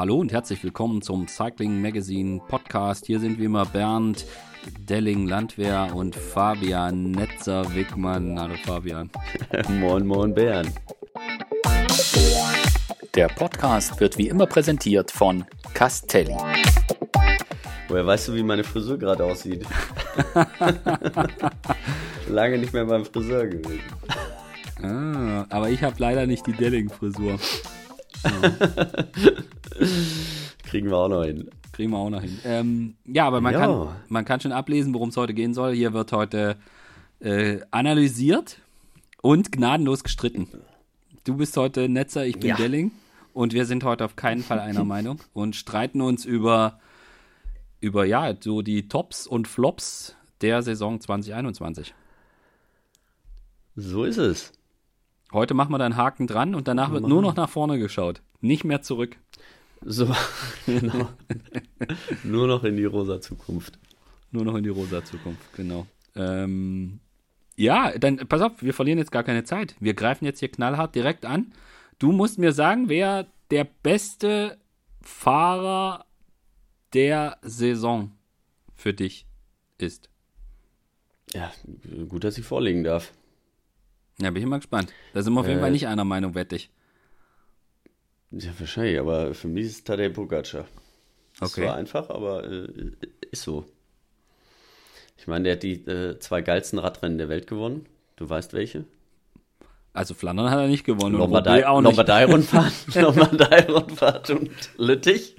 Hallo und herzlich willkommen zum Cycling Magazine Podcast. Hier sind wie immer Bernd Delling Landwehr und Fabian Netzer Wickmann. Hallo Fabian. moin, moin Bernd. Der Podcast wird wie immer präsentiert von Castelli. Woher weißt du, wie meine Frisur gerade aussieht? Lange nicht mehr beim Friseur gewesen. Ah, aber ich habe leider nicht die Delling-Frisur. Kriegen wir auch noch hin. Kriegen wir auch noch hin. Ähm, ja, aber man, ja. Kann, man kann schon ablesen, worum es heute gehen soll. Hier wird heute äh, analysiert und gnadenlos gestritten. Du bist heute Netzer, ich bin ja. Delling. Und wir sind heute auf keinen Fall einer Meinung und streiten uns über, über ja, so die Tops und Flops der Saison 2021. So ist es. Heute machen wir dann Haken dran und danach wird nur noch nach vorne geschaut. Nicht mehr zurück. So, genau. Nur noch in die rosa Zukunft. Nur noch in die rosa Zukunft, genau. Ähm, ja, dann pass auf, wir verlieren jetzt gar keine Zeit. Wir greifen jetzt hier knallhart direkt an. Du musst mir sagen, wer der beste Fahrer der Saison für dich ist. Ja, gut, dass ich vorlegen darf. Ja, bin ich mal gespannt. Da sind wir auf jeden Fall äh. nicht einer Meinung, wette ich. Ja, wahrscheinlich, aber für mich ist es Tadej Pogacar. Okay. Das war einfach, aber äh, ist so. Ich meine, der hat die äh, zwei geilsten Radrennen der Welt gewonnen. Du weißt welche? Also Flandern hat er nicht gewonnen. Lombardei-Rundfahrt Lombardei Lombardei und Lüttich.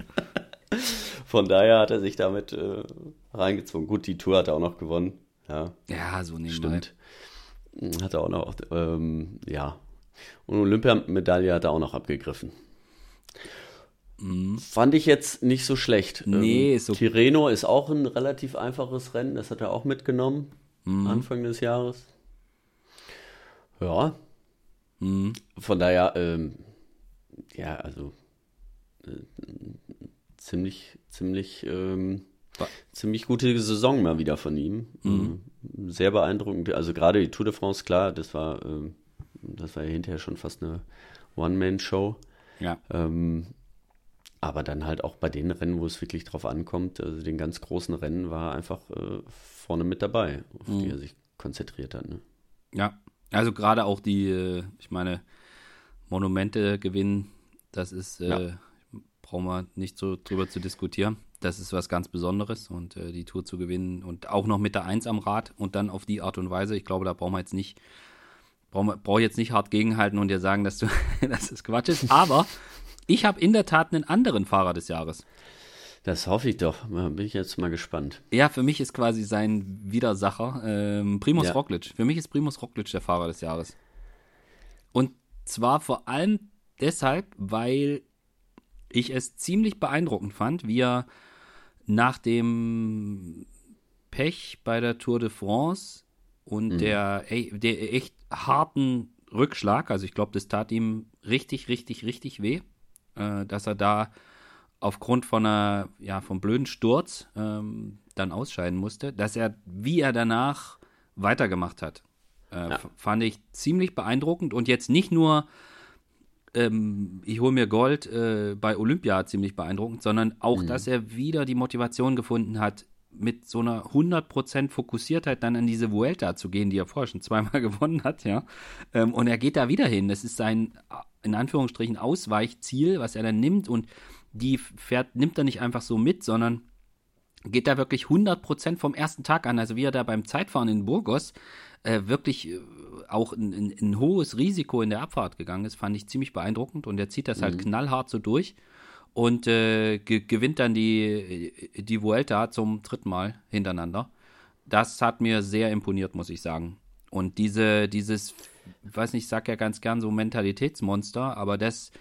Von daher hat er sich damit äh, reingezwungen. Gut, die Tour hat er auch noch gewonnen. Ja, ja so nebenbei. Stimmt. Hat er auch noch, ähm, ja. Und Olympiamedaille hat er auch noch abgegriffen. Mhm. Fand ich jetzt nicht so schlecht. Nee, ähm, so Tirreno ist auch ein relativ einfaches Rennen, das hat er auch mitgenommen, mhm. Anfang des Jahres. Ja. Mhm. Von daher, ähm, ja, also äh, ziemlich, ziemlich, ähm, ziemlich gute Saison mal wieder von ihm. Mhm. Sehr beeindruckend. Also gerade die Tour de France, klar, das war, ähm, das war ja hinterher schon fast eine One-Man-Show. Ja. Ähm, aber dann halt auch bei den Rennen, wo es wirklich drauf ankommt, also den ganz großen Rennen, war einfach äh, vorne mit dabei, auf mhm. die er sich konzentriert hat. Ne? Ja, also gerade auch die, äh, ich meine, Monumente gewinnen, das ist, äh, ja. Brauchen wir nicht so drüber zu diskutieren. Das ist was ganz Besonderes und äh, die Tour zu gewinnen und auch noch mit der Eins am Rad und dann auf die Art und Weise, ich glaube, da brauchen wir jetzt nicht, brauche brauch jetzt nicht hart gegenhalten und dir sagen, dass du, dass das Quatsch ist. Aber ich habe in der Tat einen anderen Fahrer des Jahres. Das hoffe ich doch. Da bin ich jetzt mal gespannt. Ja, für mich ist quasi sein Widersacher ähm, Primus ja. Roglic. Für mich ist Primus Roglic der Fahrer des Jahres. Und zwar vor allem deshalb, weil ich es ziemlich beeindruckend fand, wie er nach dem Pech bei der Tour de France und mhm. der, der echt harten Rückschlag, also ich glaube, das tat ihm richtig, richtig, richtig weh äh, dass er da aufgrund von einer, ja, vom blöden Sturz ähm, dann ausscheiden musste, dass er, wie er danach weitergemacht hat, äh, ja. fand ich ziemlich beeindruckend und jetzt nicht nur, ähm, ich hole mir Gold äh, bei Olympia ziemlich beeindruckend, sondern auch, mhm. dass er wieder die Motivation gefunden hat, mit so einer 100% Fokussiertheit dann an diese Vuelta zu gehen, die er vorher schon zweimal gewonnen hat, ja. Ähm, und er geht da wieder hin. Das ist sein, in Anführungsstrichen, Ausweichziel, was er dann nimmt und die fährt, nimmt er nicht einfach so mit, sondern geht da wirklich 100% vom ersten Tag an. Also wie er da beim Zeitfahren in Burgos äh, wirklich äh, auch ein, ein, ein, hohes Risiko in der Abfahrt gegangen ist, fand ich ziemlich beeindruckend und er zieht das halt mhm. knallhart so durch und äh, ge gewinnt dann die, die Vuelta zum dritten Mal hintereinander. Das hat mir sehr imponiert, muss ich sagen. Und diese, dieses, ich weiß nicht, ich sag ja ganz gern so Mentalitätsmonster, aber das,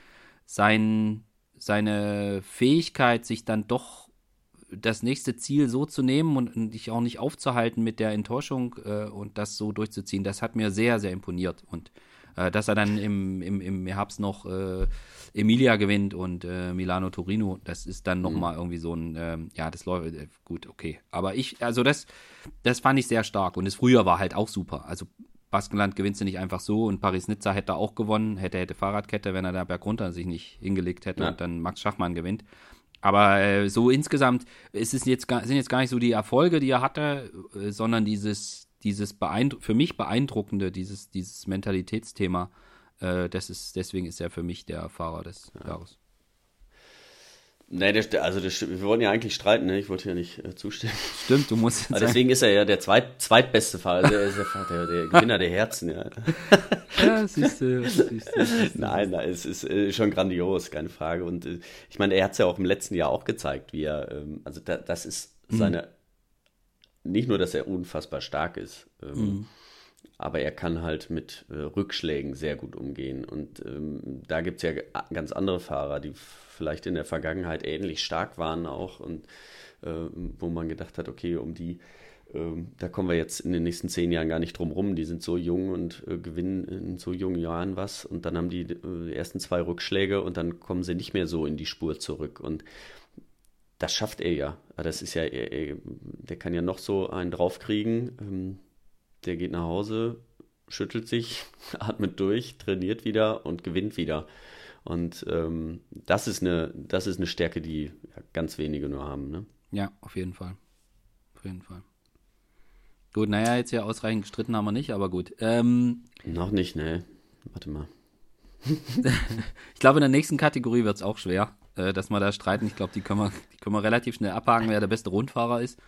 sein, seine Fähigkeit, sich dann doch das nächste Ziel so zu nehmen und, und dich auch nicht aufzuhalten mit der Enttäuschung äh, und das so durchzuziehen, das hat mir sehr, sehr imponiert. Und äh, dass er dann im, im, im Herbst noch äh, Emilia gewinnt und äh, Milano Torino, das ist dann nochmal mhm. irgendwie so ein, ähm, ja, das läuft gut, okay. Aber ich, also das, das fand ich sehr stark und das früher war halt auch super. Also Baskenland gewinnst du nicht einfach so und Paris-Nizza hätte auch gewonnen, hätte, hätte Fahrradkette, wenn er da bergunter sich nicht hingelegt hätte ja. und dann Max Schachmann gewinnt. Aber äh, so insgesamt ist es jetzt, sind jetzt gar nicht so die Erfolge, die er hatte, äh, sondern dieses, dieses für mich beeindruckende, dieses, dieses Mentalitätsthema. Äh, das ist, deswegen ist er für mich der Fahrer des ja. Jahres. Nee, der, also der, wir wollen ja eigentlich streiten, ne? Ich wollte ja nicht äh, zustimmen. Stimmt, du musst. Aber deswegen ist er ja der zweit, zweitbeste Fahrer. Der ist der, der, Gewinner der Herzen, ja. ja, siehst du. Siehst du, siehst du. Nein, nein, es ist äh, schon grandios, keine Frage. Und äh, ich meine, er hat es ja auch im letzten Jahr auch gezeigt, wie er, ähm, also da, das ist mhm. seine, mhm. nicht nur, dass er unfassbar stark ist, ähm, mhm. Aber er kann halt mit äh, Rückschlägen sehr gut umgehen. Und ähm, da gibt es ja ganz andere Fahrer, die vielleicht in der Vergangenheit ähnlich stark waren auch und äh, wo man gedacht hat, okay, um die, äh, da kommen wir jetzt in den nächsten zehn Jahren gar nicht drum rum. Die sind so jung und äh, gewinnen in so jungen Jahren was und dann haben die äh, ersten zwei Rückschläge und dann kommen sie nicht mehr so in die Spur zurück und das schafft er ja. Das ist ja, er, er, der kann ja noch so einen draufkriegen. Ähm, der geht nach Hause, schüttelt sich, atmet durch, trainiert wieder und gewinnt wieder. Und ähm, das, ist eine, das ist eine Stärke, die ganz wenige nur haben. Ne? Ja, auf jeden Fall. Auf jeden Fall. Gut, naja, jetzt ja ausreichend gestritten haben wir nicht, aber gut. Ähm, Noch nicht, ne? Warte mal. ich glaube, in der nächsten Kategorie wird es auch schwer, äh, dass wir da streiten. Ich glaube, die, können wir, die können wir relativ schnell abhaken, wer der beste Rundfahrer ist.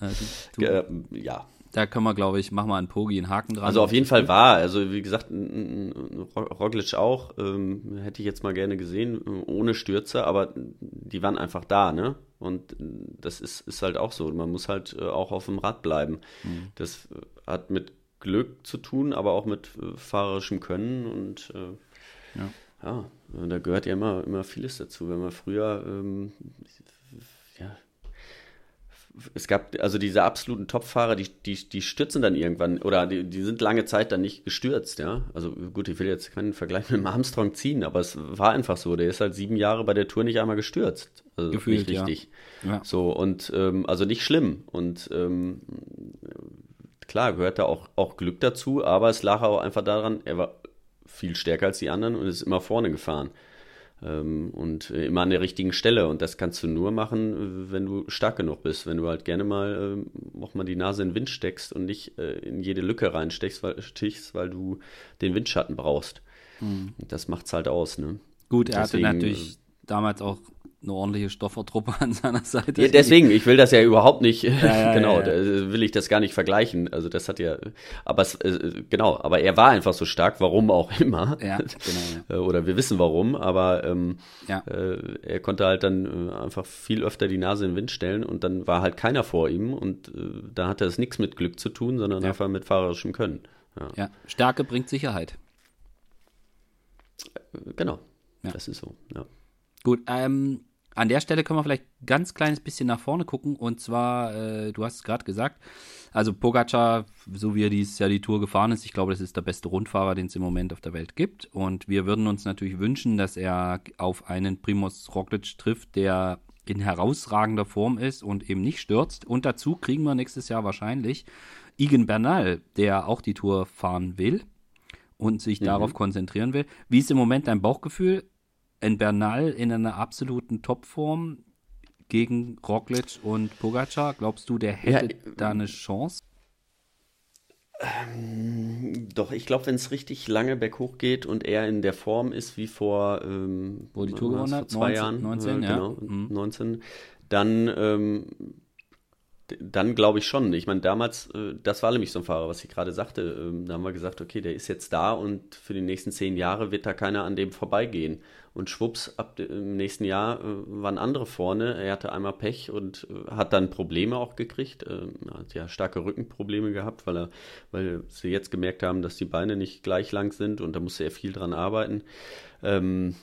Äh, du, du, äh, ja, da können wir, glaube ich, machen wir einen Pogi einen Haken dran. Also auf jeden Fall war, also wie gesagt, Roglic auch, ähm, hätte ich jetzt mal gerne gesehen, ohne Stürze, aber die waren einfach da, ne? Und das ist, ist halt auch so. Man muss halt äh, auch auf dem Rad bleiben. Mhm. Das hat mit Glück zu tun, aber auch mit äh, fahrerischem Können und äh, ja. ja. da gehört ja immer, immer vieles dazu. Wenn man früher ähm, es gab also diese absoluten Topfahrer, die, die, die stürzen dann irgendwann oder die, die sind lange Zeit dann nicht gestürzt, ja. Also gut, ich will jetzt keinen Vergleich mit dem Armstrong ziehen, aber es war einfach so. Der ist halt sieben Jahre bei der Tour nicht einmal gestürzt. Also Gefühlt, nicht richtig. Ja. ja. So, und ähm, also nicht schlimm. Und ähm, klar, gehört da auch, auch Glück dazu, aber es lag auch einfach daran, er war viel stärker als die anderen und ist immer vorne gefahren und äh, immer an der richtigen Stelle. Und das kannst du nur machen, wenn du stark genug bist, wenn du halt gerne mal äh, auch mal die Nase in den Wind steckst und nicht äh, in jede Lücke reinsteckst, weil, stichst, weil du den Windschatten brauchst. Mhm. Das macht's halt aus, ne? Gut, er Deswegen, hatte natürlich äh, damals auch eine ordentliche Stoffertruppe an seiner Seite. Ja, deswegen, ich will das ja überhaupt nicht, ja, genau, ja, da will ich das gar nicht vergleichen. Also das hat ja, aber es, äh, genau, aber er war einfach so stark, warum auch immer. Ja, genau. Äh, oder wir wissen warum, aber ähm, äh, er konnte halt dann äh, einfach viel öfter die Nase in den Wind stellen und dann war halt keiner vor ihm und äh, da hatte es nichts mit Glück zu tun, sondern einfach mit fahrerischem Können. Ja. Stärke bringt Sicherheit. Genau, das ist so, ja. Gut, ähm, an der Stelle können wir vielleicht ganz kleines bisschen nach vorne gucken. Und zwar, äh, du hast es gerade gesagt, also Pogacar, so wie er dieses Jahr die Tour gefahren ist, ich glaube, das ist der beste Rundfahrer, den es im Moment auf der Welt gibt. Und wir würden uns natürlich wünschen, dass er auf einen Primus Roglic trifft, der in herausragender Form ist und eben nicht stürzt. Und dazu kriegen wir nächstes Jahr wahrscheinlich Igen Bernal, der auch die Tour fahren will und sich mhm. darauf konzentrieren will. Wie ist im Moment dein Bauchgefühl? Ein Bernal in einer absoluten Topform gegen Roglic und Pogacar, glaubst du, der hätte ja, da eine Chance? Ähm, doch, ich glaube, wenn es richtig lange berghoch geht und er in der Form ist wie vor, ähm, Wo die Tour gewonnen hat, zwei 19, Jahren, 19, äh, ja. genau, mhm. 19, dann ähm, dann glaube ich schon. Ich meine, damals, äh, das war nämlich so ein Fahrer, was ich gerade sagte. Ähm, da haben wir gesagt, okay, der ist jetzt da und für die nächsten zehn Jahre wird da keiner an dem vorbeigehen. Und schwupps, ab dem nächsten Jahr äh, waren andere vorne. Er hatte einmal Pech und äh, hat dann Probleme auch gekriegt. Ähm, er hat ja starke Rückenprobleme gehabt, weil er, weil sie jetzt gemerkt haben, dass die Beine nicht gleich lang sind und da musste er viel dran arbeiten. Ähm,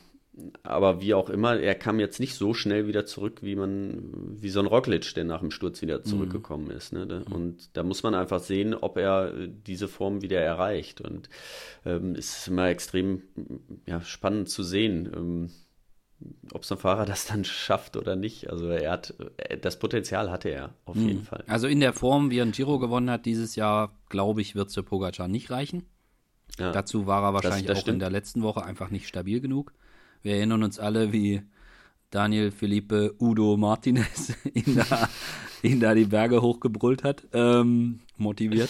aber wie auch immer, er kam jetzt nicht so schnell wieder zurück, wie man, wie so ein Roglic, der nach dem Sturz wieder mhm. zurückgekommen mhm. ist. Ne? Und da muss man einfach sehen, ob er diese Form wieder erreicht. Und ähm, es ist immer extrem ja, spannend zu sehen. Ähm, ob so ein Fahrer das dann schafft oder nicht. Also er hat, äh, das Potenzial hatte er auf mhm. jeden Fall. Also in der Form, wie er ein Giro gewonnen hat dieses Jahr, glaube ich, wird es für Pogacar nicht reichen. Ja. Dazu war er wahrscheinlich das, das auch stimmt. in der letzten Woche einfach nicht stabil genug. Wir erinnern uns alle, wie Daniel Felipe Udo Martinez ihn da, ihn da die Berge hochgebrüllt hat, ähm, motiviert,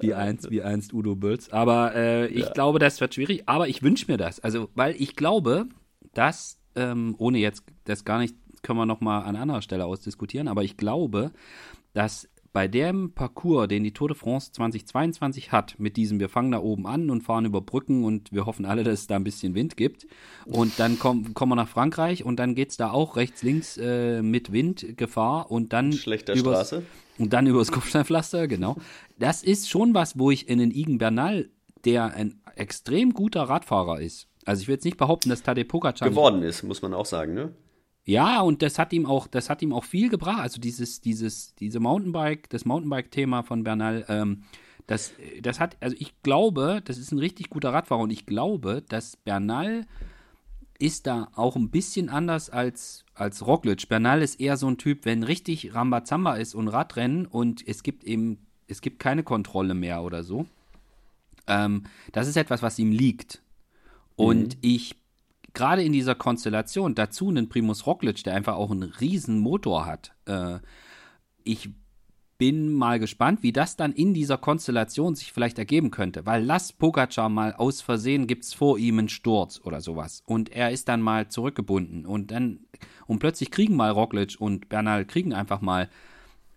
wie einst, wie einst Udo Bölz. Aber äh, ich ja. glaube, das wird schwierig, aber ich wünsche mir das. Also, weil ich glaube, dass, ähm, ohne jetzt das gar nicht, können wir nochmal an anderer Stelle ausdiskutieren, aber ich glaube, dass bei dem Parcours, den die Tour de France 2022 hat, mit diesem, wir fangen da oben an und fahren über Brücken und wir hoffen alle, dass es da ein bisschen Wind gibt. Und dann kommen, kommen wir nach Frankreich und dann geht es da auch rechts, links äh, mit Windgefahr und dann. Schlechter übers, Straße. Und dann übers Kopfsteinpflaster, genau. Das ist schon was, wo ich in den Igen Bernal, der ein extrem guter Radfahrer ist. Also ich will jetzt nicht behaupten, dass Tadej Pogacar geworden ist, muss man auch sagen, ne? Ja, und das hat ihm auch, das hat ihm auch viel gebracht. Also dieses, dieses, diese Mountainbike, das Mountainbike-Thema von Bernal, ähm, das, das hat, also ich glaube, das ist ein richtig guter Radfahrer und ich glaube, dass Bernal ist da auch ein bisschen anders als, als Roglic. Bernal ist eher so ein Typ, wenn richtig Rambazamba ist und Radrennen und es gibt eben, es gibt keine Kontrolle mehr oder so. Ähm, das ist etwas, was ihm liegt. Und mhm. ich gerade in dieser Konstellation, dazu einen Primus Roglic, der einfach auch einen riesen Motor hat. Äh, ich bin mal gespannt, wie das dann in dieser Konstellation sich vielleicht ergeben könnte. Weil lass Pogacar mal aus Versehen, gibt es vor ihm einen Sturz oder sowas. Und er ist dann mal zurückgebunden. Und dann, und plötzlich kriegen mal Roglic und Bernal kriegen einfach mal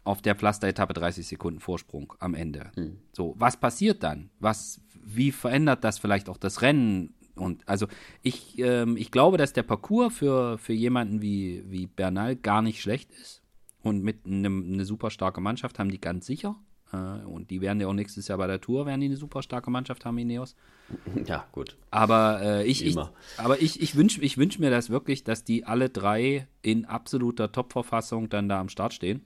auf der Pflasteretappe 30 Sekunden Vorsprung am Ende. Mhm. So, was passiert dann? Was, wie verändert das vielleicht auch das Rennen? Und also ich, ähm, ich glaube, dass der Parcours für, für jemanden wie, wie Bernal gar nicht schlecht ist. Und mit einem, eine super starke Mannschaft haben die ganz sicher. Äh, und die werden ja auch nächstes Jahr bei der Tour, werden die eine super starke Mannschaft haben, Ineos. Ja, gut. Aber äh, ich, ich, aber ich, ich wünsche ich wünsch mir das wirklich, dass die alle drei in absoluter Top-Verfassung dann da am Start stehen.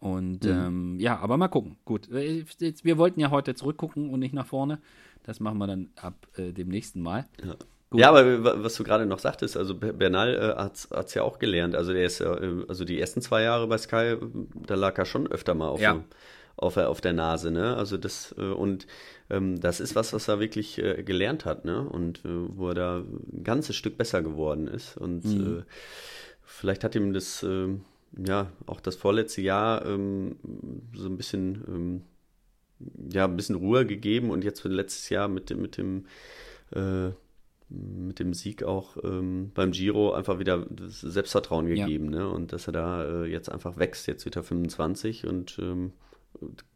Und mhm. ähm, ja, aber mal gucken. Gut, äh, wir wollten ja heute zurückgucken und nicht nach vorne. Das machen wir dann ab äh, dem nächsten Mal. Ja. Ja, aber was du gerade noch sagtest, also Bernal äh, hat es ja auch gelernt. Also der ist ja, äh, also die ersten zwei Jahre bei Sky, da lag er schon öfter mal auf, ja. dem, auf, auf der Nase, ne? Also das, äh, und ähm, das ist was, was er wirklich äh, gelernt hat, ne? Und äh, wo er da ein ganzes Stück besser geworden ist. Und mhm. Äh, vielleicht hat ihm das, ähm, ja, auch das vorletzte Jahr ähm, so ein bisschen ähm, ja, ein bisschen Ruhe gegeben und jetzt letztes Jahr mit dem, mit dem, äh, mit dem Sieg auch ähm, beim Giro einfach wieder Selbstvertrauen gegeben. Ja. Ne? Und dass er da äh, jetzt einfach wächst, jetzt wieder 25 und ähm,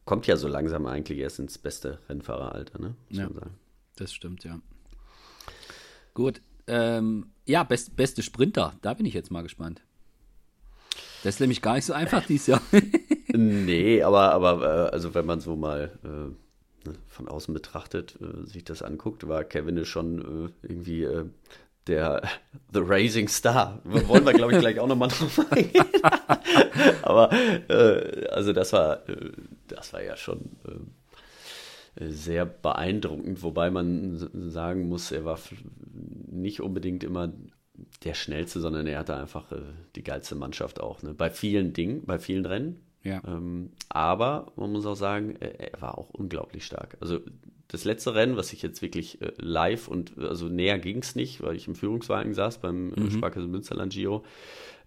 kommt ja so langsam eigentlich erst ins beste Rennfahreralter, ne? Muss ja, das stimmt, ja. Gut, ähm, ja, best, beste Sprinter, da bin ich jetzt mal gespannt. Das ist nämlich gar nicht so einfach dieses Jahr. nee, aber, aber äh, also wenn man so mal äh, ne, von außen betrachtet, äh, sich das anguckt, war Kevin schon äh, irgendwie äh, der The Raising Star. Wollen wir, glaube ich, gleich auch nochmal drauf eingehen. aber äh, also das war, das war ja schon sehr beeindruckend, wobei man sagen muss, er war nicht unbedingt immer der schnellste, sondern er hatte einfach die geilste Mannschaft auch. Ne? Bei vielen Dingen, bei vielen Rennen. Ja. Ähm, aber man muss auch sagen, er, er, war auch unglaublich stark. Also das letzte Rennen, was ich jetzt wirklich äh, live und also näher ging es nicht, weil ich im Führungswagen saß beim mhm. Sparkasse Münsterland Giro.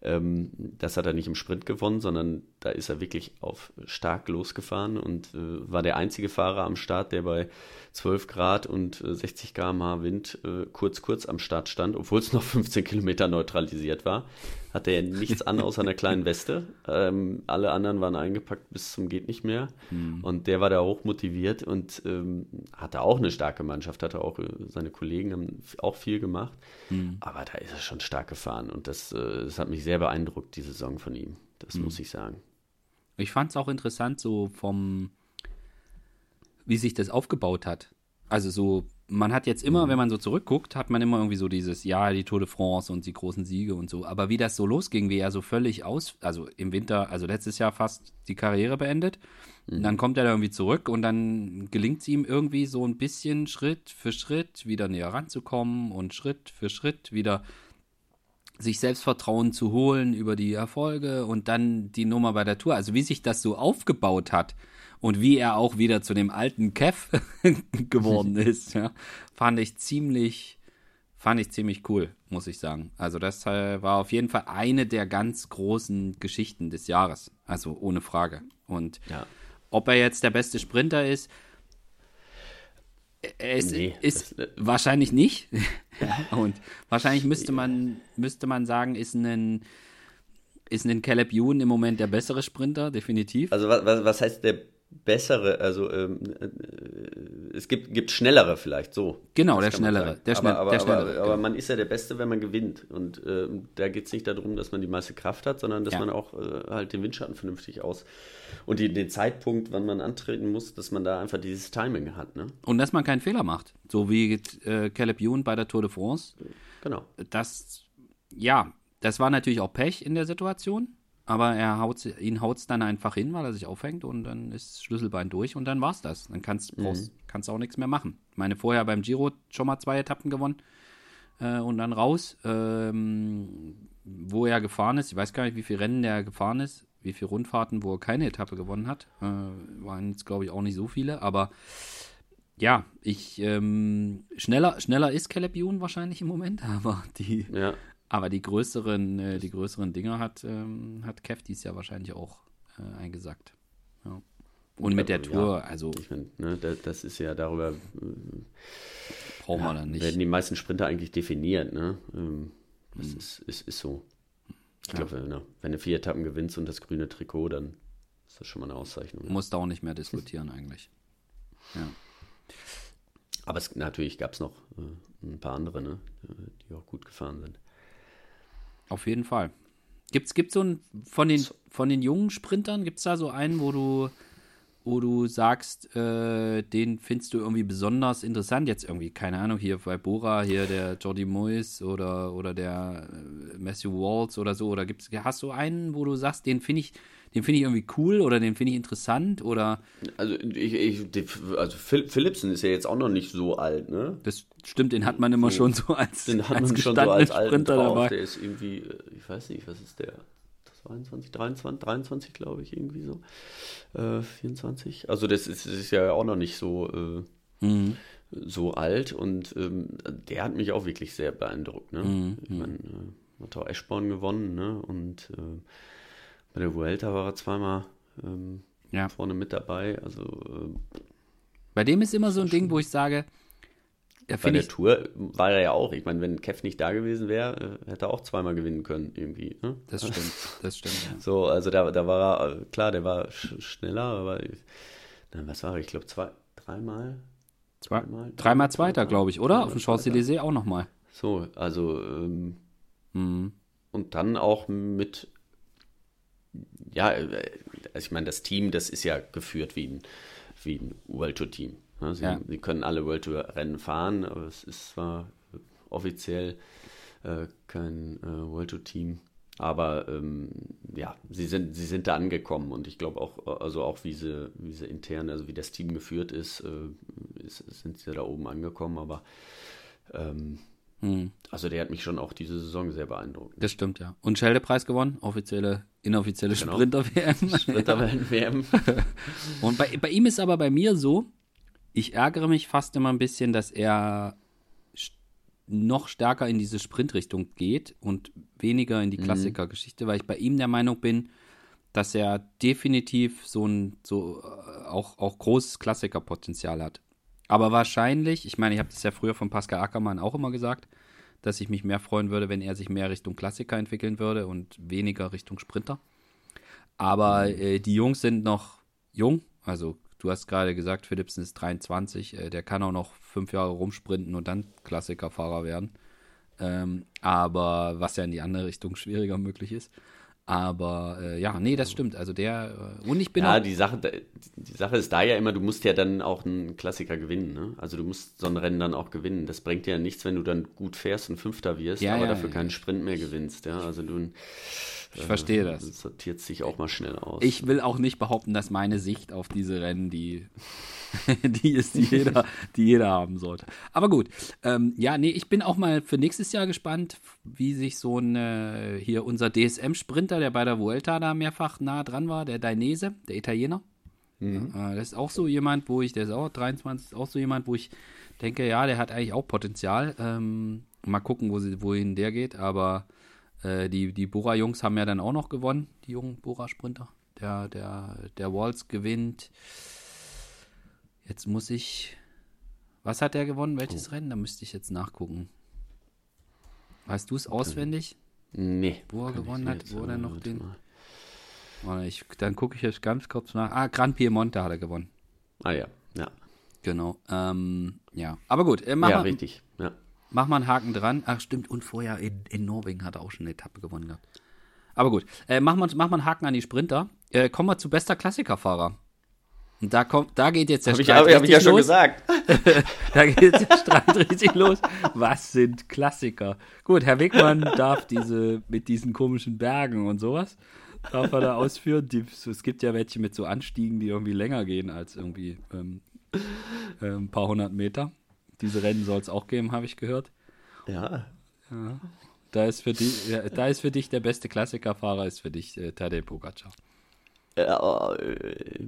Ähm, das hat er nicht im Sprint gewonnen, sondern da ist er wirklich auf stark losgefahren und äh, war der einzige Fahrer am Start, der bei 12 Grad und 60 äh, km/h Wind äh, kurz, kurz am Start stand, obwohl es noch 15 Kilometer neutralisiert war. Hatte er nichts an außer einer kleinen Weste. Ähm, alle anderen waren eingepackt bis zum geht nicht mehr. Mhm. Und der war da hoch motiviert und ähm, hatte auch eine starke Mannschaft, hatte auch äh, seine Kollegen haben auch viel gemacht. Mhm. Aber da ist er schon stark gefahren und das, äh, das hat mich sehr beeindruckt, die Saison von ihm. Das mhm. muss ich sagen. Ich fand es auch interessant, so vom wie sich das aufgebaut hat. Also so, man hat jetzt immer, mhm. wenn man so zurückguckt, hat man immer irgendwie so dieses, ja, die Tour de France und die großen Siege und so. Aber wie das so losging, wie er so völlig aus, also im Winter, also letztes Jahr fast die Karriere beendet. Mhm. Dann kommt er da irgendwie zurück und dann gelingt es ihm irgendwie so ein bisschen Schritt für Schritt wieder näher ranzukommen und Schritt für Schritt wieder sich Selbstvertrauen zu holen über die Erfolge und dann die Nummer bei der Tour. Also wie sich das so aufgebaut hat und wie er auch wieder zu dem alten Kev geworden ist, ja, fand ich ziemlich, fand ich ziemlich cool, muss ich sagen. Also das äh, war auf jeden Fall eine der ganz großen Geschichten des Jahres. Also ohne Frage. Und ja. ob er jetzt der beste Sprinter ist, es nee, ist wahrscheinlich nicht. Und wahrscheinlich müsste man, müsste man sagen, ist ein, ist ein Caleb Ewan im Moment der bessere Sprinter, definitiv. Also was, was heißt der bessere, also ähm, äh, es gibt, gibt schnellere vielleicht so. Genau, der schnellere. Der schnell, aber, der schnellere aber, aber, man ist ja der Beste, wenn man gewinnt. Und äh, da geht es nicht darum, dass man die meiste Kraft hat, sondern dass ja. man auch äh, halt den Windschatten vernünftig aus und die, den Zeitpunkt, wann man antreten muss, dass man da einfach dieses Timing hat. Ne? Und dass man keinen Fehler macht. So wie äh, Caleb Ewan bei der Tour de France. Genau. Das, ja, das war natürlich auch Pech in der Situation. Aber er haut, ihn haut es dann einfach hin, weil er sich aufhängt und dann ist Schlüsselbein durch und dann war's das. Dann kannst du mhm. kannst auch nichts mehr machen. Ich meine, vorher beim Giro schon mal zwei Etappen gewonnen äh, und dann raus, ähm, wo er gefahren ist. Ich weiß gar nicht, wie viele Rennen der gefahren ist, wie viele Rundfahrten, wo er keine Etappe gewonnen hat. Äh, waren jetzt, glaube ich, auch nicht so viele, aber ja, ich ähm, schneller, schneller ist Caleb Ewan wahrscheinlich im Moment, aber die, ja. Aber die größeren, äh, die größeren Dinger hat, ähm, hat Kev dies ja wahrscheinlich auch äh, eingesackt. Ja. Und mit der Tour, ja, also. Ich mein, ne, das, das, ist ja darüber. Äh, brauchen ja, wir dann nicht. Werden die meisten Sprinter eigentlich definiert, ne? Ähm, das mhm. ist, ist, ist so. Ich glaube, wenn, ne, wenn du vier Etappen gewinnst und das grüne Trikot, dann ist das schon mal eine Auszeichnung. Ne? Musst du auch nicht mehr diskutieren, eigentlich. Ja. Aber es, natürlich gab es noch äh, ein paar andere, ne, die auch gut gefahren sind. Auf jeden Fall. Gibt es so einen, von den, von den jungen Sprintern, gibt es da so einen, wo du, wo du sagst, äh, den findest du irgendwie besonders interessant? Jetzt irgendwie, keine Ahnung, hier bei Bora, hier der Jordi Moyes oder, oder der äh, Matthew Waltz oder so. Oder gibt's, hast du einen, wo du sagst, den finde ich, den finde ich irgendwie cool oder den finde ich interessant oder. Also, ich, ich, also Philipsen ist ja jetzt auch noch nicht so alt, ne? Das stimmt, den hat man immer so, schon so als, den hat man schon so als Sprinter dabei. Der ist irgendwie, äh, ich weiß nicht, was ist der? 22, 23, 23 glaube ich, irgendwie so. Äh, 24. Also das ist, das ist, ja auch noch nicht so, äh, mhm. so alt und ähm, der hat mich auch wirklich sehr beeindruckt. Ne? Mhm. Ich meine, äh, hat auch Eschborn gewonnen ne? und äh, bei der Vuelta war er zweimal ähm, ja. vorne mit dabei. Also äh, bei dem ist immer so ein Ding, wo ich sage, ja, bei der ich, Tour war er ja auch. Ich meine, wenn Kev nicht da gewesen wäre, äh, hätte er auch zweimal gewinnen können irgendwie. Ne? Das stimmt, das stimmt. Ja. So, also da, da war er, äh, klar, der war sch schneller, aber dann, was war er? Ich glaube, zwei, dreimal. Zwei, dreimal, dreimal Zweiter, glaube ich, oder? Auf dem Champs-Élysées auch nochmal. So, also ähm, mhm. und dann auch mit ja, äh, also ich meine, das Team, das ist ja geführt wie ein, wie ein World Tour Team. Ne? Sie, ja. sie, können alle World Tour Rennen fahren, aber es ist zwar offiziell äh, kein äh, World Tour Team, aber ähm, ja, sie sind, sie sind da angekommen und ich glaube auch, also auch wie sie, wie sie intern, also wie das Team geführt ist, äh, ist sind sie da oben angekommen, aber ähm, hm. Also der hat mich schon auch diese Saison sehr beeindruckt. Das stimmt, ja. Und Schelde-Preis gewonnen, offizielle, inoffizielle genau. Sprinter-WM. Sprinter-WM. Und bei, bei ihm ist aber bei mir so, ich ärgere mich fast immer ein bisschen, dass er noch stärker in diese Sprintrichtung geht und weniger in die mhm. Klassikergeschichte, weil ich bei ihm der Meinung bin, dass er definitiv so ein so äh, auch, auch großes Klassikerpotenzial hat. Aber wahrscheinlich, ich meine, ich habe das ja früher von Pascal Ackermann auch immer gesagt, dass ich mich mehr freuen würde, wenn er sich mehr Richtung Klassiker entwickeln würde und weniger Richtung Sprinter. Aber mhm. äh, die Jungs sind noch jung. Also du hast gerade gesagt, Philipsen ist 23. Äh, der kann auch noch fünf Jahre rumsprinten und dann Klassikerfahrer werden. Ähm, aber was ja in die andere Richtung schwieriger möglich ist. Aber äh, ja, nee, das stimmt. Also der äh, und ich bin ja auch, die Sache, die Sache ist da ja immer, du musst ja dann auch einen Klassiker gewinnen. Ne? Also du musst so ein Rennen dann auch gewinnen. Das bringt dir ja nichts, wenn du dann gut fährst und Fünfter wirst, Ja, aber ja, dafür ja. keinen Sprint mehr gewinnst. Ja? Also du ich verstehe das. sortiert sich auch mal schnell aus. Ich will auch nicht behaupten, dass meine Sicht auf diese Rennen die, die ist, die jeder, die jeder haben sollte. Aber gut. Ähm, ja, nee, ich bin auch mal für nächstes Jahr gespannt, wie sich so ein äh, hier unser DSM-Sprinter, der bei der Vuelta da mehrfach nah dran war, der Dainese, der Italiener. Äh, das ist auch so jemand, wo ich, der ist auch 23, ist auch so jemand, wo ich denke, ja, der hat eigentlich auch Potenzial. Ähm, mal gucken, wo sie, wohin der geht, aber äh, die, die Bora-Jungs haben ja dann auch noch gewonnen, die jungen Bora-Sprinter. Der, der, der Walls gewinnt. Jetzt muss ich. Was hat der gewonnen? Welches Rennen? Da müsste ich jetzt nachgucken. Weißt du es auswendig? Nee. Wo er gewonnen hat, wo er noch den-. Warte, Ich, dann gucke ich jetzt ganz kurz nach. Ah, Gran Piemonte hat er gewonnen. Ah ja, ja. Genau. Ähm, ja. Aber gut, äh, mach, ja, mal, richtig. Ja. mach mal einen Haken dran. Ach, stimmt. Und vorher in, in Norwegen hat er auch schon eine Etappe gewonnen gehabt. Aber gut. Äh, mach, mal, mach mal einen Haken an die Sprinter. Äh, kommen wir zu bester Klassikerfahrer. Und da, kommt, da geht jetzt der ich, Streit hab, hab ich ja richtig schon los. gesagt. Da geht jetzt der Streit richtig los. Was sind Klassiker? Gut, Herr Wegmann darf diese mit diesen komischen Bergen und sowas, darf er da ausführen. Die, es gibt ja welche mit so Anstiegen, die irgendwie länger gehen als irgendwie ähm, äh, ein paar hundert Meter. Diese Rennen soll es auch geben, habe ich gehört. Ja. Da ist für dich, ja, da ist für dich der beste Klassikerfahrer, ist für dich äh, Tadej Pogacar. Ja, äh,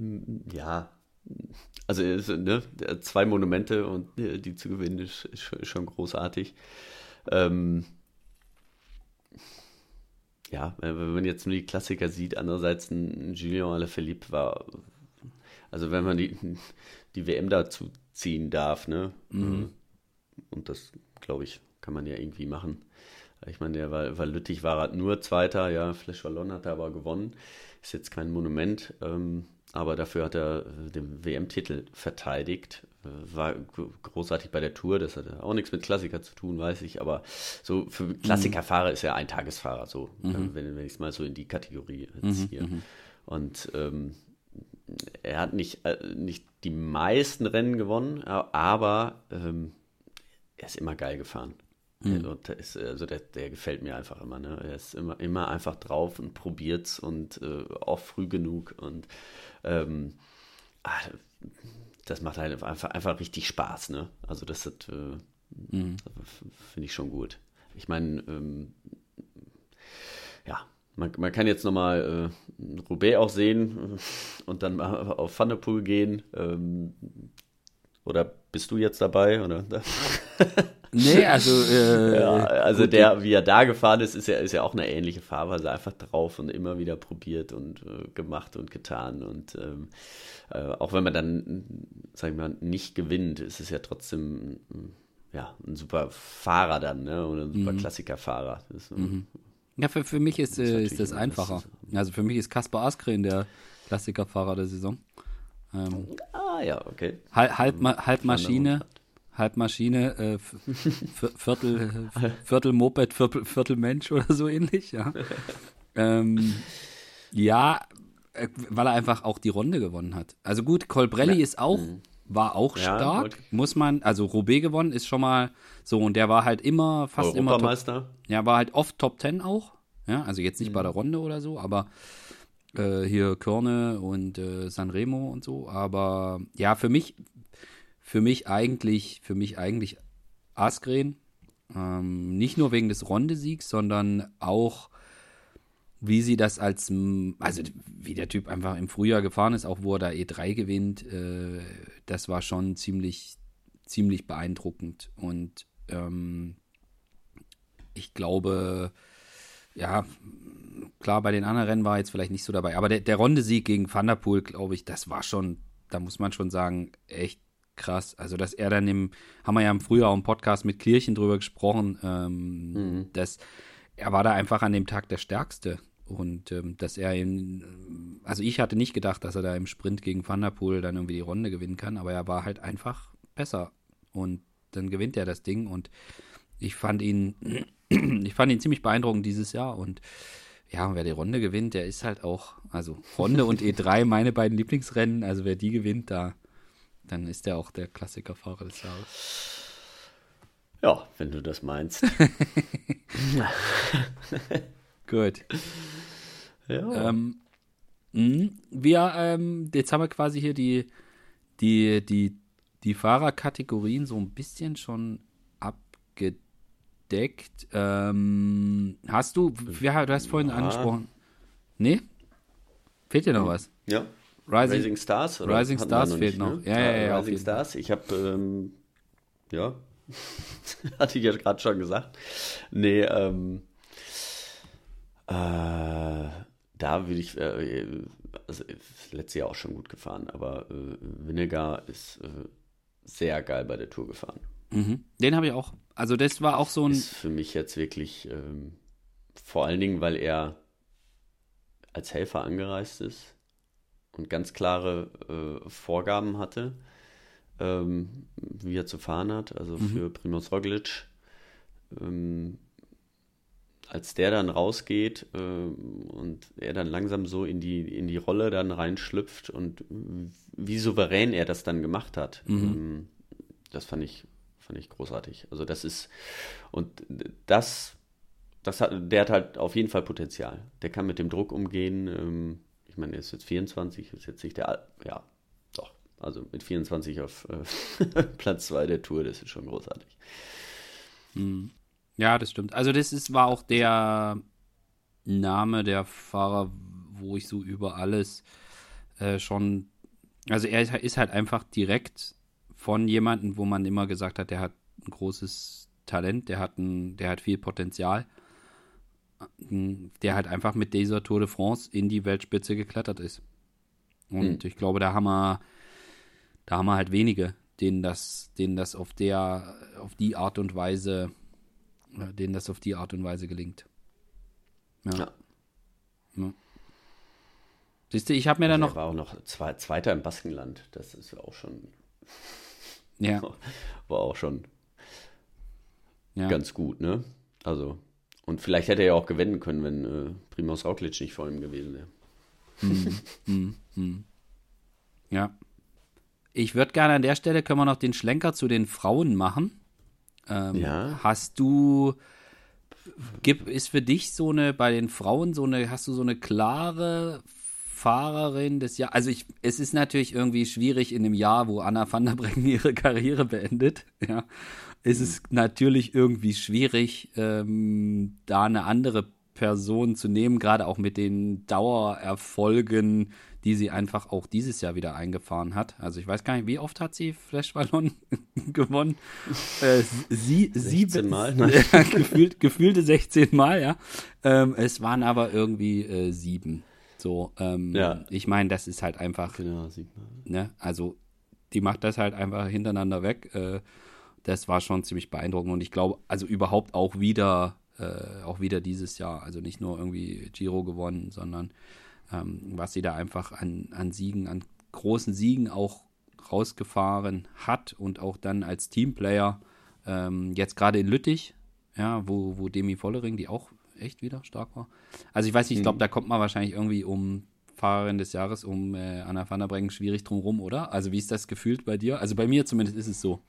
ja. Also ne, zwei Monumente und äh, die zu gewinnen ist, ist schon- großartig. Ähm, ja, wenn man jetzt nur die Klassiker sieht, andererseits ein Julien Alaphilippe war, also wenn man die, die WM dazu ziehen darf, ne, und das, glaube ich, kann man ja irgendwie machen. Ich meine, der war, war Lüttich war halt nur Zweiter, ja, Flash Wallon hat er aber gewonnen. Ist jetzt kein Monument, ähm, aber dafür hat er äh, den WM-Titel verteidigt. Äh, war großartig bei der Tour, das hat auch nichts mit Klassiker zu tun, weiß ich, aber so für Klassikerfahrer ist er ein Tagesfahrer, so, äh, wenn, wenn ich es mal so in die Kategorie ziehe. Und ähm, er hat nicht, äh, nicht die meisten Rennen gewonnen, aber ähm, er ist immer geil gefahren. Der ist, also der, der gefällt mir einfach immer. Ne? Er ist immer, immer einfach drauf und probiert's und äh, auch früh genug. Und ähm, ah, das macht halt einfach, einfach richtig Spaß. Ne? Also das äh, f- finde ich schon gut. Ich meine, ähm, ja, man, man kann jetzt nochmal äh, Roubaix auch sehen und dann mal auf Van der Poel gehen. Ähm, oder bist du jetzt dabei? Oder? Nee, also, äh, Ja, also gut, der, wie er da gefahren ist, ist ja, ist ja auch eine ähnliche Fahrweise. Einfach drauf und immer wieder probiert und äh, gemacht und getan. Und ähm, äh, auch wenn man dann, sagen wir mal, nicht gewinnt, ist es ja trotzdem äh, ja, ein super Fahrer dann, ne? Oder ein Mhm. super Klassikerfahrer. Das ist, äh, Ja, für, für mich ist, Das ist äh, ist das einfacher. das Also für mich ist Kaspar Askren der Klassikerfahrer der Saison. Ähm, Ah ja, okay. halb, halb, halb Maschine, halb Maschine, äh, Viertel, Viertel Moped, Viertel, Viertel Mensch oder so ähnlich, ja. ähm, ja, äh, weil er einfach auch die Runde gewonnen hat. Also gut, Colbrelli ist auch, war auch Ja, stark, wollte- muss man, also Roubaix gewonnen ist schon mal so und der war halt immer, fast immer Top, ja, war halt oft Top 10 auch. Ja, also jetzt nicht bei Mhm. der Runde oder so, aber äh, hier Körne und äh, Sanremo und so. Aber ja, für mich, für mich eigentlich, für mich eigentlich Askren. Ähm, nicht nur wegen des Rondesiegs, sondern auch, wie sie das als, also wie der Typ einfach im Frühjahr gefahren ist, auch wo er da E3 gewinnt, äh, das war schon ziemlich, ziemlich beeindruckend. Und ähm, ich glaube, ja, klar, bei den anderen Rennen war er jetzt vielleicht nicht so dabei, aber der, der Rondesieg gegen Van der Poel, glaube ich, das war schon, da muss man schon sagen, echt krass. Also, dass er dann im, haben wir ja im Frühjahr auch im Podcast mit Kirchen drüber gesprochen, ähm, dass er war da einfach an dem Tag der Stärkste. Und ähm, dass er in, also ich hatte nicht gedacht, dass er da im Sprint gegen Van der Poel dann irgendwie die Runde gewinnen kann, aber er war halt einfach besser. Und dann gewinnt er das Ding und ich fand ihn, ich fand ihn ziemlich beeindruckend dieses Jahr und Ja, und wer die Runde gewinnt, der ist halt auch, also Runde und E3 meine beiden Lieblingsrennen, also wer die gewinnt, da, dann ist der auch der Klassikerfahrer des Jahres. Ja, wenn du das meinst. Gut. Ja. Ähm, mh, wir, ähm, jetzt haben wir quasi hier die, die, die, die Fahrerkategorien so ein bisschen schon abgedeckt. Ähm, hast du, ja, du hast vorhin ja. angesprochen. Nee? Fehlt dir noch was? Ja. Rising, Rising Stars? Oder Rising Stars noch fehlt nicht, noch. Ne? Ja, ja, ja. Rising Stars. Ich habe, ähm, ja, hatte ich ja gerade schon gesagt. Nee, ähm, äh, da würde ich, äh, also letztes Jahr auch schon gut gefahren, aber äh, Vinegar ist äh, sehr geil bei der Tour gefahren. Mhm. Den habe ich auch. Also das war auch so ein. Ist für mich jetzt wirklich ähm, vor allen Dingen, weil er als Helfer angereist ist und ganz klare äh, Vorgaben hatte, ähm, wie er zu fahren hat. Also mhm. für Primoz Roglic. Ähm, als der dann rausgeht äh, und er dann langsam so in die, in die Rolle dann reinschlüpft und wie souverän er das dann gemacht hat, mhm. ähm, das fand ich, fand ich großartig. Also das ist, und das, das hat, der hat halt auf jeden Fall Potenzial. Der kann mit dem Druck umgehen. Ähm, ich meine, er ist jetzt 24, ist jetzt nicht der, ja, doch, also mit 24 auf äh, Platz 2 der Tour, das ist schon großartig. Mhm. Ja, das stimmt. Also das ist, war auch der Name der Fahrer, wo ich so über alles äh, schon, also er ist halt einfach direkt von jemandem, wo man immer gesagt hat, der hat ein großes Talent, der hat, ein, der hat viel Potenzial, der halt einfach mit dieser Tour de France in die Weltspitze geklettert ist. Und mhm. ich glaube, da haben wir, da haben wir halt wenige, denen das, denen das auf der, auf die Art und Weise denen das auf die Art und Weise gelingt. Ja. ja. ja. Siehst du, ich habe mir also dann noch. war auch noch zwei, Zweiter im Baskenland. Das ist auch schon. Ja. War auch schon ja. ganz gut, ne? Also. Und vielleicht hätte er ja auch gewinnen können, wenn äh, Primoz Roglic nicht vor ihm gewesen wäre. Hm, hm, hm. Ja. Ich würde gerne an der Stelle, können wir noch den Schlenker zu den Frauen machen. Ähm, ja. Hast du, gibt, ist für dich so eine, bei den Frauen so eine, hast du so eine klare Fahrerin des Jahres? Also ich, es ist natürlich irgendwie schwierig in einem Jahr, wo Anna van der Breggen ihre Karriere beendet, ja, ist es natürlich irgendwie schwierig, ähm, da eine andere Person zu nehmen, gerade auch mit den Dauererfolgen, die sie einfach auch dieses Jahr wieder eingefahren hat. Also ich weiß gar nicht, wie oft hat sie Flash Ballon gewonnen? Äh, sie, 16 Mal. Ne? Gefühlt, gefühlte 16 Mal, ja. Ähm, es waren aber irgendwie äh, sieben. So, ähm, ja. ich meine, das ist halt einfach. Genau, sieben Ne? Also, die macht das halt einfach hintereinander weg. Äh, das war schon ziemlich beeindruckend und ich glaube, also überhaupt auch wieder, äh, auch wieder dieses Jahr. Also nicht nur irgendwie Giro gewonnen, sondern ähm, was sie da einfach an, an Siegen, an großen Siegen auch rausgefahren hat und auch dann als Teamplayer ähm, jetzt gerade in Lüttich, ja, wo, wo Demi Vollering, die auch echt wieder stark war. Also ich weiß nicht, ich glaube, mhm. da kommt man wahrscheinlich irgendwie um Fahrerin des Jahres, um äh, Anna van der Breggen schwierig drum rum, oder? Also wie ist das gefühlt bei dir? Also bei mir zumindest ist es so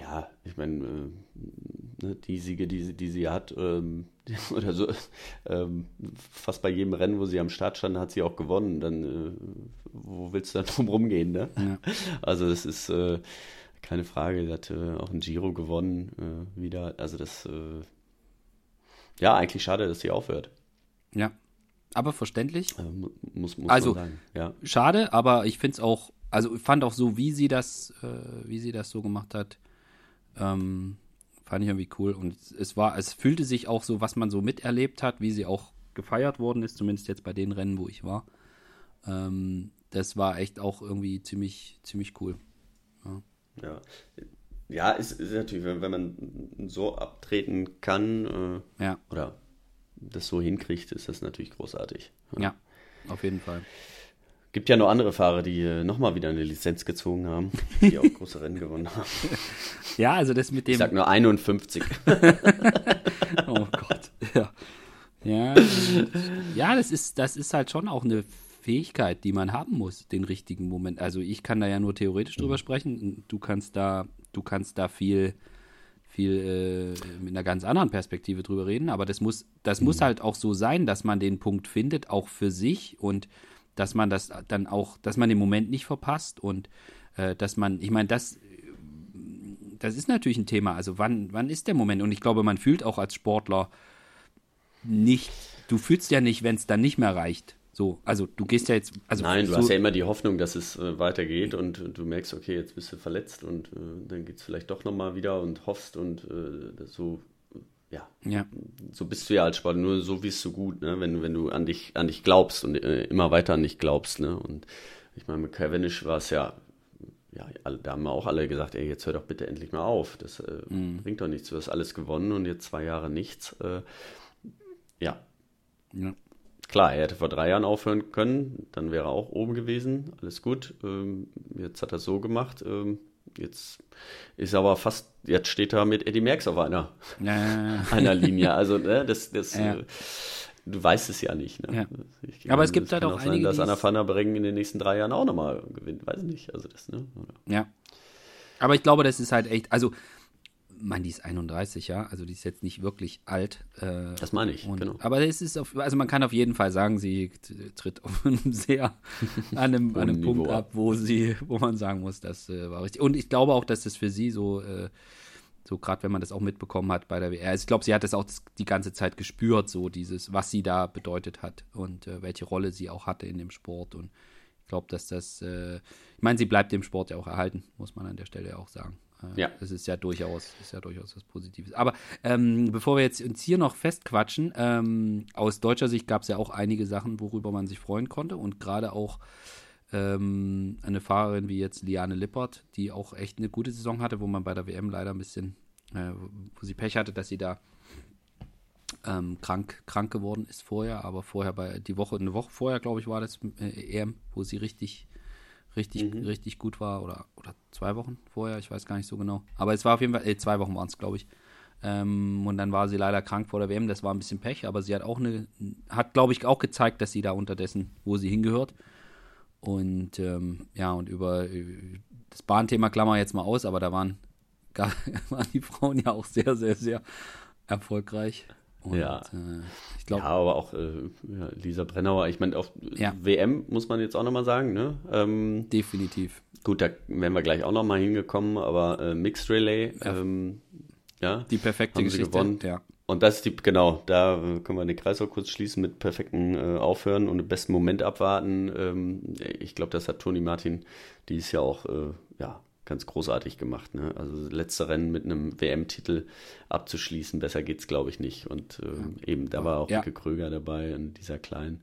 ja, ich meine, äh, ne, die Siege, die, die sie hat, ähm, oder so, ähm, fast bei jedem Rennen, wo sie am Start stand, hat sie auch gewonnen. Dann, äh, wo willst du da drum rumgehen, ne? Ja. Also, das ist äh, keine Frage. Sie hat äh, auch ein Giro gewonnen äh, wieder. Also, das, äh, ja, eigentlich schade, dass sie aufhört. Ja, aber verständlich. muss, muss also, man sagen. Ja. schade, aber ich finde es auch also ich fand auch so, wie sie das, äh, wie sie das so gemacht hat, ähm, fand ich irgendwie cool. Und es war, es fühlte sich auch so, was man so miterlebt hat, wie sie auch gefeiert worden ist, zumindest jetzt bei den Rennen, wo ich war. Ähm, das war echt auch irgendwie ziemlich, ziemlich cool. Ja, ja. Ja ist, ist natürlich, wenn, wenn, man so abtreten kann äh, ja. oder das so hinkriegt, ist das natürlich großartig. Ja, ja auf jeden Fall. Gibt ja noch andere Fahrer, die äh, nochmal wieder eine Lizenz gezogen haben, die auch große Rennen gewonnen haben. Ja, also das mit dem. Ich sag nur 51. oh Gott, ja. Ja, ja, das ist, das ist halt schon auch eine Fähigkeit, die man haben muss, den richtigen Moment. Also ich kann da ja nur theoretisch drüber mhm. sprechen. Du kannst da, du kannst da viel, viel äh, mit einer ganz anderen Perspektive drüber reden. Aber das muss, das mhm. muss halt auch so sein, dass man den Punkt findet, auch für sich und dass man das dann auch, dass man den Moment nicht verpasst und äh, dass man, ich meine, das, das ist natürlich ein Thema. Also wann, wann ist der Moment? Und ich glaube, man fühlt auch als Sportler nicht, du fühlst ja nicht, wenn es dann nicht mehr reicht. So, also du gehst ja jetzt. Also Nein, du so hast ja immer die Hoffnung, dass es äh, weitergeht und, und, du merkst, okay, jetzt bist du verletzt und äh, dann geht es vielleicht doch nochmal wieder und hoffst und äh, so, ja. ja. So bist du ja als Sportler, nur so es so gut, ne? wenn, wenn du an dich, an dich glaubst und äh, immer weiter an dich glaubst. Ne? Und ich meine, mit Cavendish war es ja, ja, da haben wir auch alle gesagt, ey, jetzt hör doch bitte endlich mal auf. Das äh, mhm. bringt doch nichts. Du hast alles gewonnen und jetzt zwei Jahre nichts. Äh, ja. ja. Klar, er hätte vor drei Jahren aufhören können, dann wäre er auch oben gewesen, alles gut. Ähm, jetzt hat er es so gemacht. Ähm, jetzt ist er aber fast, jetzt steht er mit Eddie Merckx auf einer, ja. einer Linie. Also, ne, das, das ja. äh, du weißt es ja nicht. Ne? Ja. aber es gibt halt auch, auch einige. Sein, dass Anna van der Breggen in den nächsten drei Jahren auch nochmal gewinnt, weiß ich nicht. Also das, ne? Ja. Aber ich glaube, das ist halt echt, also man, die ist 31, ja, also die ist jetzt nicht wirklich alt. Äh, das meine ich, und, genau. Aber es ist auf, also man kann auf jeden Fall sagen, sie tritt auf einem sehr an einem, an einem Punkt ab, wo sie, wo man sagen muss, das äh, war richtig. Und ich glaube auch, dass das für sie so, äh, so gerade wenn man das auch mitbekommen hat bei der WR, also ich glaube, sie hat das auch die ganze Zeit gespürt, so dieses, was sie da bedeutet hat und äh, welche Rolle sie auch hatte in dem Sport und ich glaube, dass das, äh, ich meine, sie bleibt dem Sport ja auch erhalten, muss man an der Stelle auch sagen. Ja. Das ist ja durchaus, ist ja durchaus was Positives. Aber ähm, bevor wir jetzt uns hier noch festquatschen, ähm, aus deutscher Sicht gab es ja auch einige Sachen, worüber man sich freuen konnte. Und gerade auch ähm, eine Fahrerin wie jetzt Liane Lippert, die auch echt eine gute Saison hatte, wo man bei der WM leider ein bisschen, äh, wo sie Pech hatte, dass sie da ähm, krank, krank geworden ist vorher, aber vorher bei die Woche, eine Woche vorher, glaube ich, war das äh, EM, wo sie richtig richtig, mhm. richtig gut war oder, oder zwei Wochen vorher, ich weiß gar nicht so genau. Aber es war auf jeden Fall, äh, zwei Wochen waren es, glaube ich. Ähm, und dann war sie leider krank vor der WM, das war ein bisschen Pech, aber sie hat auch eine, hat glaube ich auch gezeigt, dass sie da unterdessen, wo sie hingehört. Und ähm, ja, und über äh, das Bahnthema klammer jetzt mal aus, aber da waren, gar, waren die Frauen ja auch sehr, sehr, sehr erfolgreich. Und, ja. Äh, ich glaube. Ja, aber auch äh, ja, Lisa Brennauer, ich meine, auf ja. WM muss man jetzt auch nochmal sagen, ne? Ähm, Definitiv. Gut, da wären wir gleich auch nochmal hingekommen, aber äh, Mixed Relay, ja. Ähm, ja. Die perfekte haben Geschichte. gewonnen. Ja. Und das ist die, genau, da können wir den Kreis auch kurz schließen mit perfekten äh, Aufhören und dem besten Moment abwarten. Ähm, ich glaube, das hat Toni Martin dieses Jahr auch, äh, ja, ganz großartig gemacht. Ne? Also letzte Rennen mit einem WM-Titel abzuschließen, besser geht's, glaube ich, nicht. Und ähm, ja. eben, da war auch ja. Ike Kröger dabei und dieser kleinen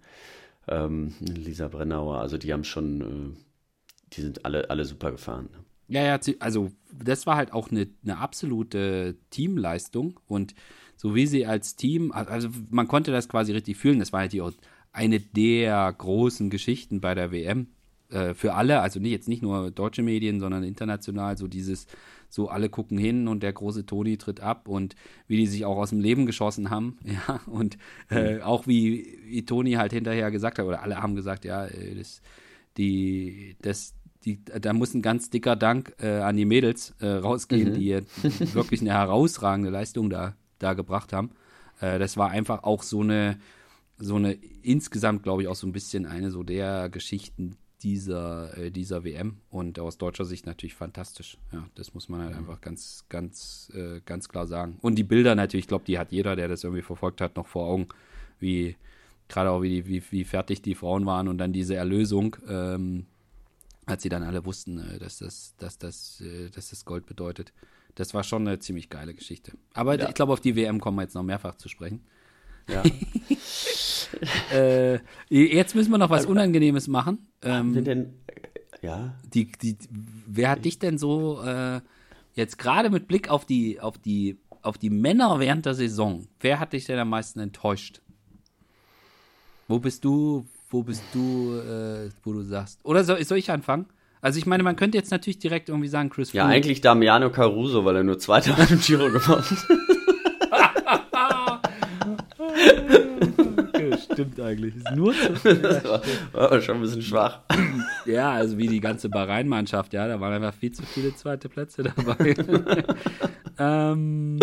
ähm, Lisa Brennauer. Also die haben schon, äh, die sind alle, alle super gefahren. Ne? Ja, ja, also das war halt auch eine, eine absolute Teamleistung und so wie sie als Team, also man konnte das quasi richtig fühlen, das war halt die, eine der großen Geschichten bei der WM äh, für alle, also nicht, jetzt nicht nur deutsche Medien, sondern international, so dieses, so alle gucken hin und der große Toni tritt ab und wie die sich auch aus dem Leben geschossen haben, ja, und äh, mhm. auch wie, wie Toni halt hinterher gesagt hat, oder alle haben gesagt, ja, äh, das, die, das, die, da muss ein ganz dicker Dank äh, an die Mädels äh, rausgehen, mhm. die wirklich eine herausragende Leistung da, da gebracht haben. Äh, das war einfach auch so eine, so eine insgesamt, glaube ich, auch so ein bisschen eine so der Geschichten, dieser, äh, dieser WM und aus deutscher Sicht natürlich fantastisch. Ja, das muss man halt mhm. einfach ganz, ganz, äh, ganz klar sagen. Und die Bilder natürlich, ich glaube, die hat jeder, der das irgendwie verfolgt hat, noch vor Augen, wie gerade auch wie, die, wie, wie fertig die Frauen waren und dann diese Erlösung, ähm, als sie dann alle wussten, äh, dass, das, dass, das, äh, dass das Gold bedeutet. Das war schon eine ziemlich geile Geschichte. Aber ja. ich glaube, auf die WM kommen wir jetzt noch mehrfach zu sprechen. Ja. äh, jetzt müssen wir noch was Unangenehmes machen. Ähm, wir denn, ja. Die, die, wer hat dich denn so äh, jetzt gerade mit Blick auf die, auf, die, auf die Männer während der Saison, wer hat dich denn am meisten enttäuscht? Wo bist du, wo bist du, äh, wo du sagst? Oder soll, soll ich anfangen? Also ich meine, man könnte jetzt natürlich direkt irgendwie sagen, Chris Ja, Froome. eigentlich Damiano Caruso, weil er nur Zweiter beim Giro gewonnen hat. okay, stimmt eigentlich. Ist nur zu, das war, war schon ein bisschen schwach. Ja, also wie die ganze Bahrain-Mannschaft, ja, da waren einfach viel zu viele zweite Plätze dabei. ähm,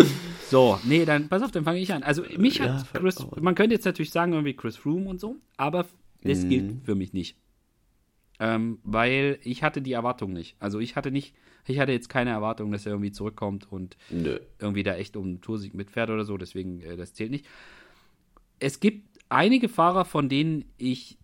so, nee, dann pass auf, dann fange ich an. Also mich hat ja, Chris, man könnte jetzt natürlich sagen, irgendwie Chris Froome und so, aber das mhm. gilt für mich nicht. Ähm, weil ich hatte die Erwartung nicht. Also ich hatte nicht, ich hatte jetzt keine Erwartung, dass er irgendwie zurückkommt und Nö. irgendwie da echt um einen Toursieg mitfährt oder so, deswegen, äh, das zählt nicht. Es gibt einige Fahrer, von denen ich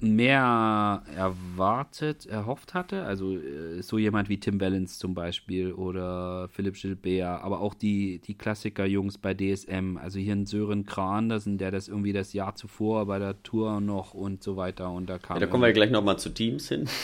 mehr erwartet, erhofft hatte. Also äh, so jemand wie Tim Valens zum Beispiel oder Philipp Gilbert, aber auch die, die Klassiker-Jungs bei DSM. Also hier ein Sören Krandersen, der das irgendwie das Jahr zuvor bei der Tour noch und so weiter und da kam. Ja, da kommen wir gleich nochmal zu Teams hin.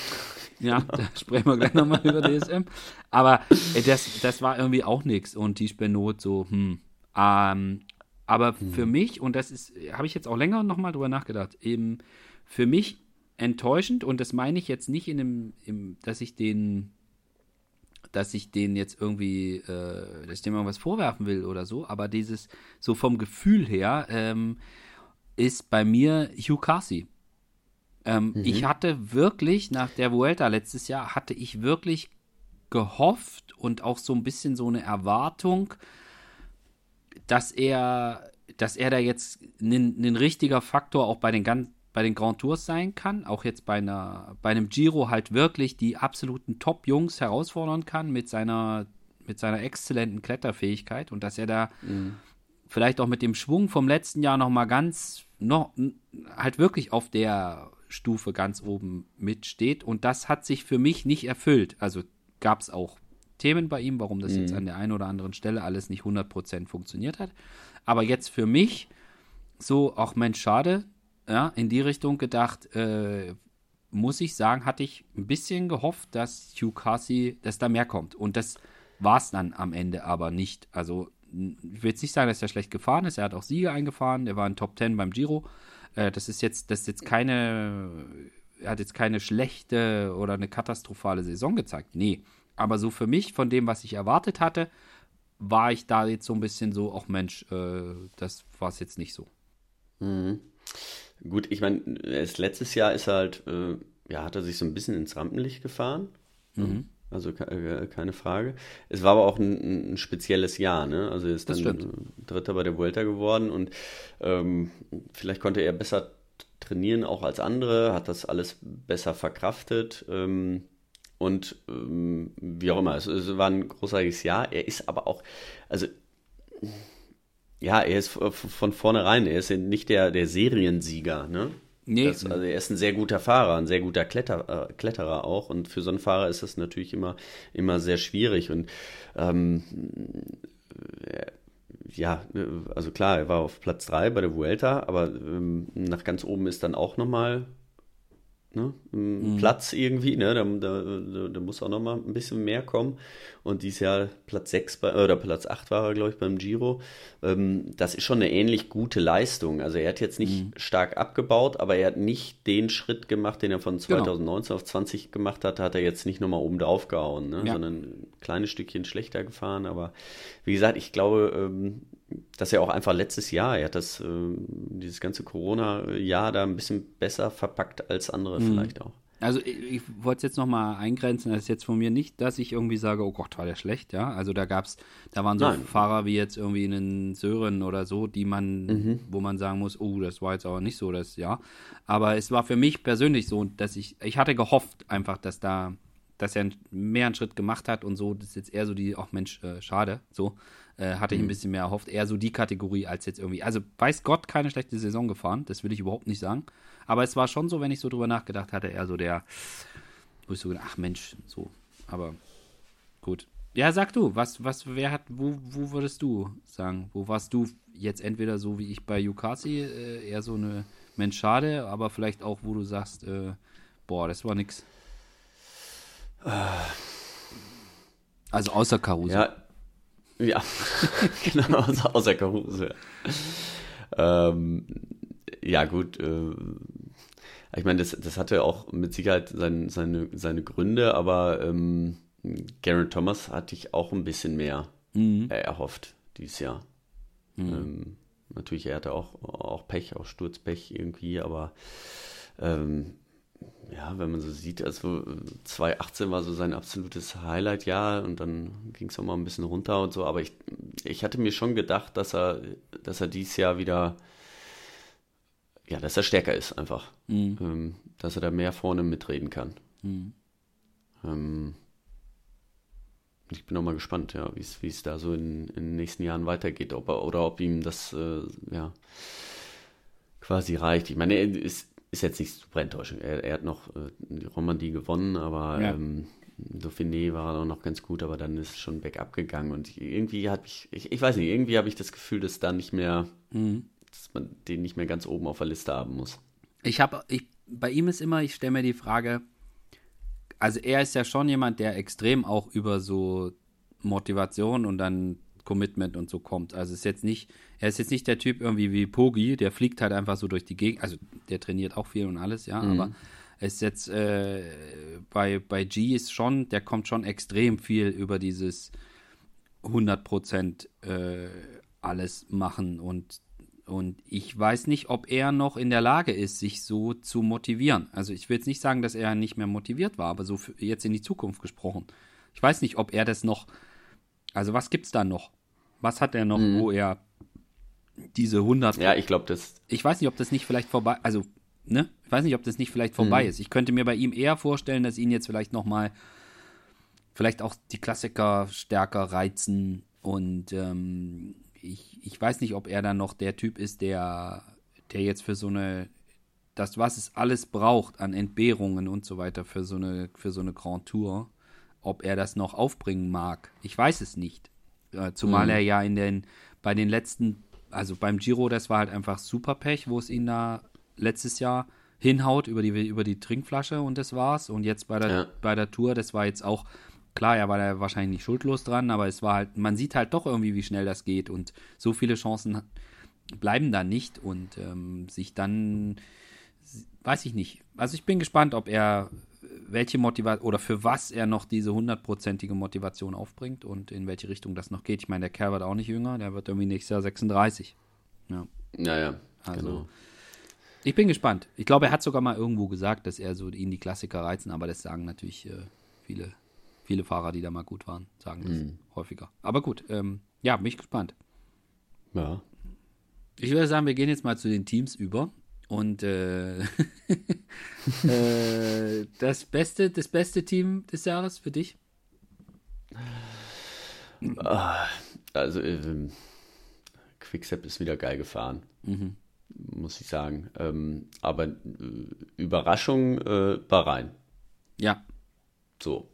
Ja, da sprechen wir gleich nochmal über DSM. Aber äh, das, das war irgendwie auch nichts und die Spenot so, hm. Ähm, aber hm. für mich, und das ist, habe ich jetzt auch länger nochmal drüber nachgedacht, eben für mich enttäuschend und das meine ich jetzt nicht in dem, im, dass ich den, dass ich den jetzt irgendwie, äh, dass ich dem irgendwas vorwerfen will oder so, aber dieses, so vom Gefühl her, ähm, ist bei mir Hugh Carthy. Ähm, mhm. Ich hatte wirklich, nach der Vuelta letztes Jahr, hatte ich wirklich gehofft und auch so ein bisschen so eine Erwartung, dass er, dass er da jetzt ein richtiger Faktor auch bei den ganz bei den Grand Tours sein kann, auch jetzt bei, einer, bei einem Giro halt wirklich die absoluten Top-Jungs herausfordern kann mit seiner, mit seiner exzellenten Kletterfähigkeit und dass er da mhm. vielleicht auch mit dem Schwung vom letzten Jahr nochmal ganz, noch, halt wirklich auf der Stufe ganz oben mitsteht und das hat sich für mich nicht erfüllt. Also gab es auch Themen bei ihm, warum das mhm. jetzt an der einen oder anderen Stelle alles nicht 100% funktioniert hat. Aber jetzt für mich so, auch Mensch, schade, ja, in die Richtung gedacht, äh, muss ich sagen, hatte ich ein bisschen gehofft, dass Hugh Carthy, dass da mehr kommt. Und das war es dann am Ende aber nicht. Also, ich will jetzt nicht sagen, dass er schlecht gefahren ist. Er hat auch Siege eingefahren. Er war in Top 10 beim Giro. Äh, das ist jetzt, das ist jetzt keine, er hat jetzt keine schlechte oder eine katastrophale Saison gezeigt. Nee. Aber so für mich, von dem, was ich erwartet hatte, war ich da jetzt so ein bisschen so, auch Mensch, äh, das war es jetzt nicht so. Mhm. Gut, ich meine, letztes Jahr ist er halt, äh, ja, hat er sich so ein bisschen ins Rampenlicht gefahren. Mhm. Also äh, keine Frage. Es war aber auch ein, ein spezielles Jahr, ne? Also er ist dann Dritter bei der Vuelta geworden und ähm, vielleicht konnte er besser trainieren, auch als andere, hat das alles besser verkraftet. Ähm, und ähm, wie auch immer, es, es, war ein großartiges Jahr. Er ist aber auch, also ja, er ist von vornherein, er ist nicht der, der Seriensieger, ne? Nee. Das, also er ist ein sehr guter Fahrer, ein sehr guter Kletter, äh, Kletterer auch. Und für so einen Fahrer ist das natürlich immer, immer sehr schwierig. Und ähm, äh, ja, also klar, er war auf Platz 3 bei der Vuelta, aber ähm, nach ganz oben ist dann auch nochmal ne, mhm. Platz irgendwie, ne, da, da, da muss auch noch mal ein bisschen mehr kommen. Und dieses Jahr Platz 6 bei, oder Platz 8 war er, glaube ich, beim Giro. Ähm, das ist schon eine ähnlich gute Leistung. Also er hat jetzt nicht mhm. stark abgebaut, aber er hat nicht den Schritt gemacht, den er von 2019 genau. auf 20 gemacht hat, hat er jetzt nicht nochmal oben drauf gehauen, ne, ja. sondern ein kleines Stückchen schlechter gefahren. Aber wie gesagt, ich glaube, ähm, dass er auch einfach letztes Jahr, er hat das, äh, dieses ganze Corona-Jahr da ein bisschen besser verpackt als andere mhm. vielleicht auch. Also ich, ich wollte es jetzt nochmal eingrenzen, das ist jetzt von mir nicht, dass ich irgendwie sage, oh Gott, war der schlecht, ja. Also da gab's, da waren so Nein. Fahrer wie jetzt irgendwie einen Sören oder so, die man, mhm. wo man sagen muss, oh, das war jetzt aber nicht so, das, ja. Aber es war für mich persönlich so, dass ich, ich hatte gehofft einfach, dass da, dass er mehr einen Schritt gemacht hat und so, das ist jetzt eher so die, ach Mensch, äh, schade, so äh, hatte ich ein mhm. bisschen mehr erhofft. Eher so die Kategorie als jetzt irgendwie. Also, weiß Gott, keine schlechte Saison gefahren. Das will ich überhaupt nicht sagen. Aber es war schon so, wenn ich so drüber nachgedacht hatte, eher so der, wo ich so gedacht, ach Mensch, so. Aber gut. Ja, sag du, was, was, wer hat, wo, wo würdest du sagen? Wo warst du jetzt entweder so wie ich bei Yukasi, äh, eher so eine Mensch, schade, aber vielleicht auch, wo du sagst, äh, boah, das war nix. Also außer Caruso. Ja, ja, genau, außer, außer Caruso. Ähm, ja, gut. Äh, ich meine, das, das hatte auch mit Sicherheit sein, seine, seine Gründe, aber ähm, Garen Thomas hatte ich auch ein bisschen mehr mhm. erhofft dieses Jahr. Mhm. Ähm, natürlich, er hatte auch, auch Pech, auch Sturzpech irgendwie, aber ähm, ja, wenn man so sieht, also 2018 war so sein absolutes Highlight-Jahr und dann ging es auch mal ein bisschen runter und so, aber ich, ich hatte mir schon gedacht, dass er, dass er dieses Jahr wieder, ja, dass er stärker ist einfach, mhm. ähm, dass er da mehr vorne mitreden kann. Mhm. Ähm, ich bin auch mal gespannt, ja, wie es da so in, in, den nächsten Jahren weitergeht, ob er, oder ob ihm das äh, ja quasi reicht. Ich meine, er ist ist jetzt nicht super enttäuschend. Er, er hat noch äh, die Romandie gewonnen, aber ja. ähm, Dauphiné war auch noch ganz gut, aber dann ist es schon bergab gegangen und irgendwie hat ich, ich, ich weiß nicht, irgendwie habe ich das Gefühl, dass da nicht mehr, mhm. dass man den nicht mehr ganz oben auf der Liste haben muss. Ich habe, ich, bei ihm ist immer, ich stelle mir die Frage, also er ist ja schon jemand, der extrem auch über so Motivation und dann Commitment und so kommt. Also ist jetzt nicht, er ist jetzt nicht der Typ irgendwie wie Pogi, der fliegt halt einfach so durch die Gegend. Also der trainiert auch viel und alles, ja, mhm. aber es ist jetzt äh, bei, bei G ist schon, der kommt schon extrem viel über dieses 100% äh, alles machen und und ich weiß nicht, ob er noch in der Lage ist, sich so zu motivieren. Also ich will jetzt nicht sagen, dass er nicht mehr motiviert war, aber so jetzt in die Zukunft gesprochen. Ich weiß nicht, ob er das noch also was gibt's da noch? Was hat er noch, mhm. wo er diese 100 Ja, ich glaube, das Ich weiß nicht, ob das nicht vielleicht vorbei, also ne? Ich weiß nicht, ob das nicht vielleicht vorbei mhm. ist. Ich könnte mir bei ihm eher vorstellen, dass ihn jetzt vielleicht noch mal vielleicht auch die Klassiker stärker reizen und ähm, ich, ich weiß nicht, ob er dann noch der Typ ist, der der jetzt für so eine das was es alles braucht an Entbehrungen und so weiter für so eine für so eine Grand Tour ob er das noch aufbringen mag. Ich weiß es nicht. Äh, zumal mhm. er ja in den, bei den letzten, also beim Giro, das war halt einfach super Pech, wo es ihn da letztes Jahr hinhaut über die, über die Trinkflasche und das war's. Und jetzt bei der, ja. bei der Tour, das war jetzt auch, klar, er war da wahrscheinlich nicht schuldlos dran, aber es war halt, man sieht halt doch irgendwie, wie schnell das geht und so viele Chancen bleiben da nicht und ähm, sich dann, weiß ich nicht. Also ich bin gespannt, ob er welche Motivation oder für was er noch diese hundertprozentige Motivation aufbringt und in welche Richtung das noch geht. Ich meine, der Kerl wird auch nicht jünger, der wird irgendwie nächstes Jahr 36. Ja, ja, ja also, genau. Ich bin gespannt. Ich glaube, er hat sogar mal irgendwo gesagt, dass er so ihn die Klassiker reizen, aber das sagen natürlich äh, viele, viele Fahrer, die da mal gut waren, sagen das mhm. häufiger. Aber gut, ähm, ja, bin ich gespannt. Ja. Ich würde sagen, wir gehen jetzt mal zu den Teams über. Und äh, äh, das beste, das beste Team des Jahres für dich? Ah, also äh, Quickstep ist wieder geil gefahren, mhm. muss ich sagen. Ähm, aber äh, Überraschung äh, Bahrain. Ja. So.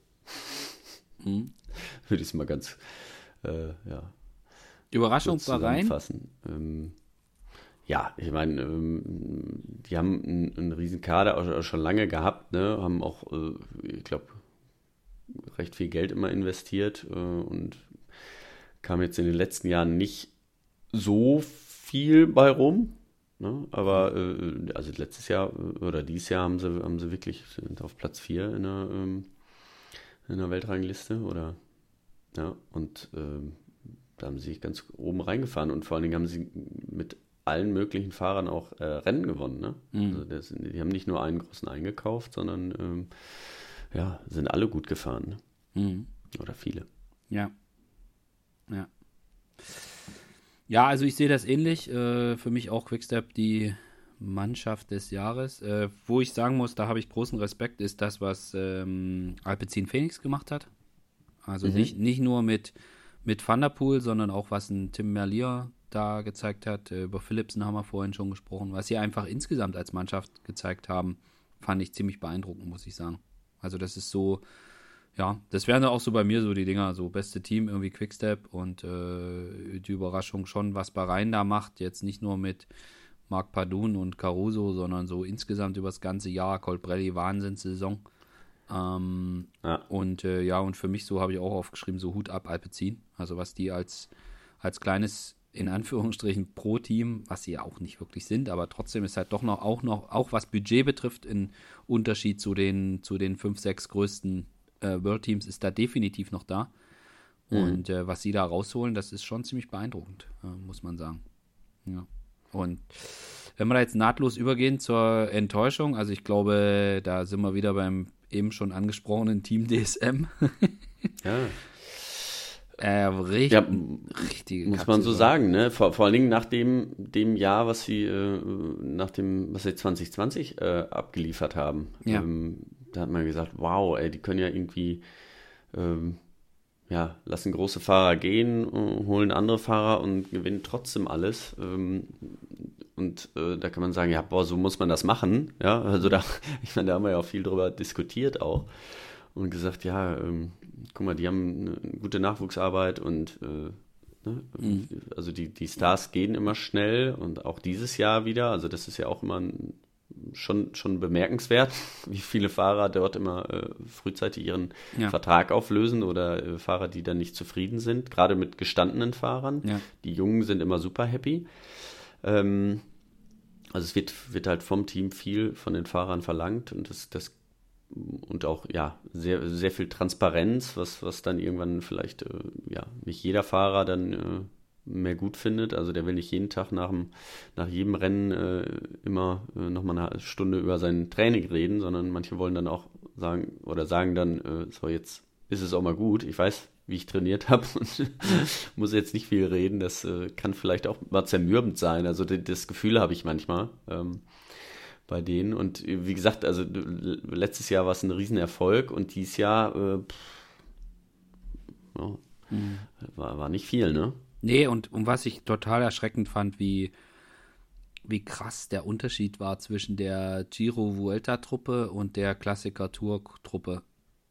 Mhm. Würde ich es mal ganz, äh, ja. Überraschung Bahrain? Ähm, ja, ich meine, ähm, die haben einen, einen riesen Kader schon lange gehabt, ne? haben auch, äh, ich glaube, recht viel Geld immer investiert äh, und kam jetzt in den letzten Jahren nicht so viel bei rum. Ne? Aber äh, also letztes Jahr oder dieses Jahr haben sie, haben sie wirklich sind auf Platz 4 in der, ähm, in der Weltrangliste oder ja, und ähm, da haben sie sich ganz oben reingefahren und vor allen Dingen haben sie mit allen möglichen Fahrern auch äh, Rennen gewonnen. Ne? Mhm. Also das, die haben nicht nur einen großen eingekauft, sondern ähm, ja, sind alle gut gefahren. Ne? Mhm. Oder viele. Ja. Ja. Ja, also ich sehe das ähnlich. Äh, für mich auch Quickstep die Mannschaft des Jahres. Äh, wo ich sagen muss, da habe ich großen Respekt, ist das, was ähm, Alpecin Phoenix gemacht hat. Also mhm. nicht, nicht nur mit, mit Van der Poel, sondern auch was ein Tim Merlier da gezeigt hat. Äh, über Philipsen haben wir vorhin schon gesprochen. Was sie einfach insgesamt als Mannschaft gezeigt haben, fand ich ziemlich beeindruckend, muss ich sagen. Also das ist so, ja, das wären auch so bei mir so die Dinger, so beste Team, irgendwie Quickstep und äh, die Überraschung schon, was Bahrain da macht. Jetzt nicht nur mit Marc Padun und Caruso, sondern so insgesamt über das ganze Jahr. Colbrelli, Wahnsinnssaison. Ähm, ja. Und äh, ja, und für mich so habe ich auch aufgeschrieben, so Hut ab Alpecin. Also was die als, als kleines in Anführungsstrichen pro Team, was sie ja auch nicht wirklich sind, aber trotzdem ist halt doch noch auch noch, auch was Budget betrifft, ein Unterschied zu den, zu den fünf, sechs größten äh, World Teams ist da definitiv noch da. Mhm. Und äh, was sie da rausholen, das ist schon ziemlich beeindruckend, äh, muss man sagen. Ja. Und wenn wir da jetzt nahtlos übergehen zur Enttäuschung, also ich glaube, da sind wir wieder beim eben schon angesprochenen Team DSM. ja. Äh, richtig, ja, richtige muss man so sagen, ne? Vor, vor allen Dingen nach dem, dem Jahr, was sie äh, nach dem, was sie 2020 äh, abgeliefert haben. Ja. Ähm, da hat man gesagt, wow, ey, die können ja irgendwie ähm, ja, lassen große Fahrer gehen, äh, holen andere Fahrer und gewinnen trotzdem alles. Ähm, und äh, da kann man sagen, ja, boah, so muss man das machen. Ja, also da, ich meine, da haben wir ja auch viel drüber diskutiert auch und gesagt, ja, ähm, guck mal, die haben eine gute Nachwuchsarbeit und äh, ne, mhm. also die, die Stars gehen immer schnell und auch dieses Jahr wieder. Also das ist ja auch immer ein schon, schon bemerkenswert, wie viele Fahrer dort immer äh, frühzeitig ihren ja. Vertrag auflösen oder äh, Fahrer, die dann nicht zufrieden sind, gerade mit gestandenen Fahrern. Ja. Die Jungen sind immer super happy. Ähm, also es wird, wird halt vom Team viel von den Fahrern verlangt und das, das und auch ja sehr, sehr viel Transparenz, was, was dann irgendwann vielleicht äh, ja nicht jeder Fahrer dann äh, mehr gut findet. Also der will nicht jeden Tag nach, dem, nach jedem Rennen äh, immer äh, nochmal eine Stunde über sein Training reden, sondern manche wollen dann auch sagen oder sagen dann, äh, so jetzt ist es auch mal gut. Ich weiß, wie ich trainiert habe und muss jetzt nicht viel reden. Das äh, kann vielleicht auch mal zermürbend sein. Also das Gefühl habe ich manchmal. Ähm, bei denen. Und äh, wie gesagt, also letztes Jahr war es ein Riesenerfolg und dieses Jahr äh, pff, ja, mhm. war, war nicht viel, ne? Nee, und, und was ich total erschreckend fand, wie, wie krass der Unterschied war zwischen der Giro Vuelta Truppe und der Klassiker Tour Truppe.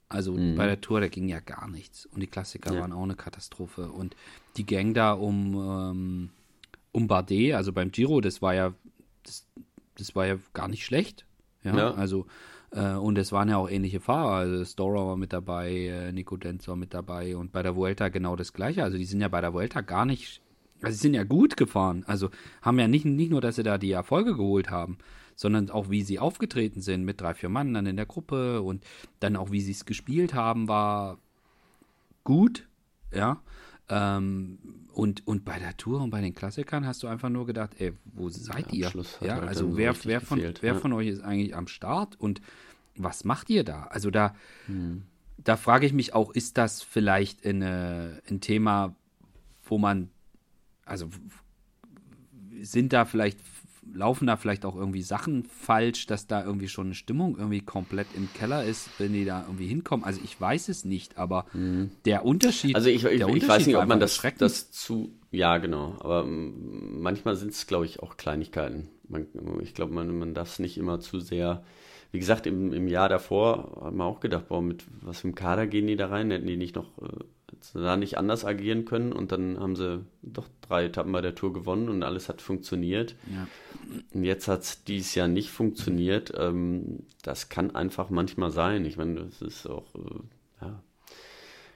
Also mhm. bei der Tour, da ging ja gar nichts. Und die Klassiker ja. waren auch eine Katastrophe. Und die Gang da um, ähm, um Bardet, also beim Giro, das war ja, das, das war ja gar nicht schlecht. Ja, ja. also äh, und es waren ja auch ähnliche Fahrer. Also Storer war mit dabei, äh, Nico Denz war mit dabei und bei der Vuelta genau das gleiche. Also die sind ja bei der Vuelta gar nicht, also sie sind ja gut gefahren. Also haben ja nicht, nicht nur, dass sie da die Erfolge geholt haben, sondern auch wie sie aufgetreten sind mit drei, vier Mann dann in der Gruppe und dann auch wie sie es gespielt haben, war gut. Ja. Ähm, und, und bei der Tour und bei den Klassikern hast du einfach nur gedacht, ey, wo seid ihr? Ja, halt also wer, wer, von, gefehlt, wer ja. von euch ist eigentlich am Start und was macht ihr da? Also da, hm. da frage ich mich auch, ist das vielleicht eine, ein Thema, wo man, also sind da vielleicht laufen da vielleicht auch irgendwie Sachen falsch, dass da irgendwie schon eine Stimmung irgendwie komplett im Keller ist, wenn die da irgendwie hinkommen? Also ich weiß es nicht, aber mhm. der Unterschied. Also ich, ich, ich weiß nicht, ob man das, das zu. Ja, genau. Aber manchmal sind es, glaube ich, auch Kleinigkeiten. Man, ich glaube, man, man darf es nicht immer zu sehr. Wie gesagt, im, im Jahr davor haben wir auch gedacht, boah, mit was für einem Kader gehen die da rein? Hätten die nicht noch äh, da nicht anders agieren können und dann haben sie doch drei Etappen bei der Tour gewonnen und alles hat funktioniert. Ja. Und jetzt hat es dieses Jahr nicht funktioniert. Ähm, das kann einfach manchmal sein. Ich meine, das ist auch, äh, ja,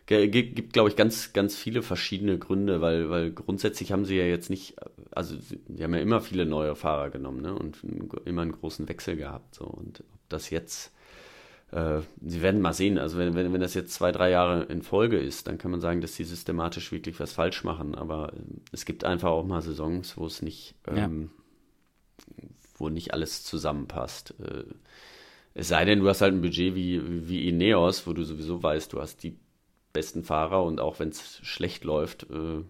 gibt, gibt glaube ich, ganz, ganz viele verschiedene Gründe, weil, weil grundsätzlich haben sie ja jetzt nicht, also sie haben ja immer viele neue Fahrer genommen ne? und immer einen großen Wechsel gehabt. So. Und ob das jetzt äh, sie werden mal sehen, also wenn, wenn, wenn das jetzt zwei, drei Jahre in Folge ist, dann kann man sagen, dass sie systematisch wirklich was falsch machen. Aber äh, es gibt einfach auch mal Saisons, wo es nicht, ähm, ja. wo nicht alles zusammenpasst. Äh, es sei denn, du hast halt ein Budget wie, wie Ineos, wo du sowieso weißt, du hast die besten Fahrer und auch wenn es schlecht läuft, äh,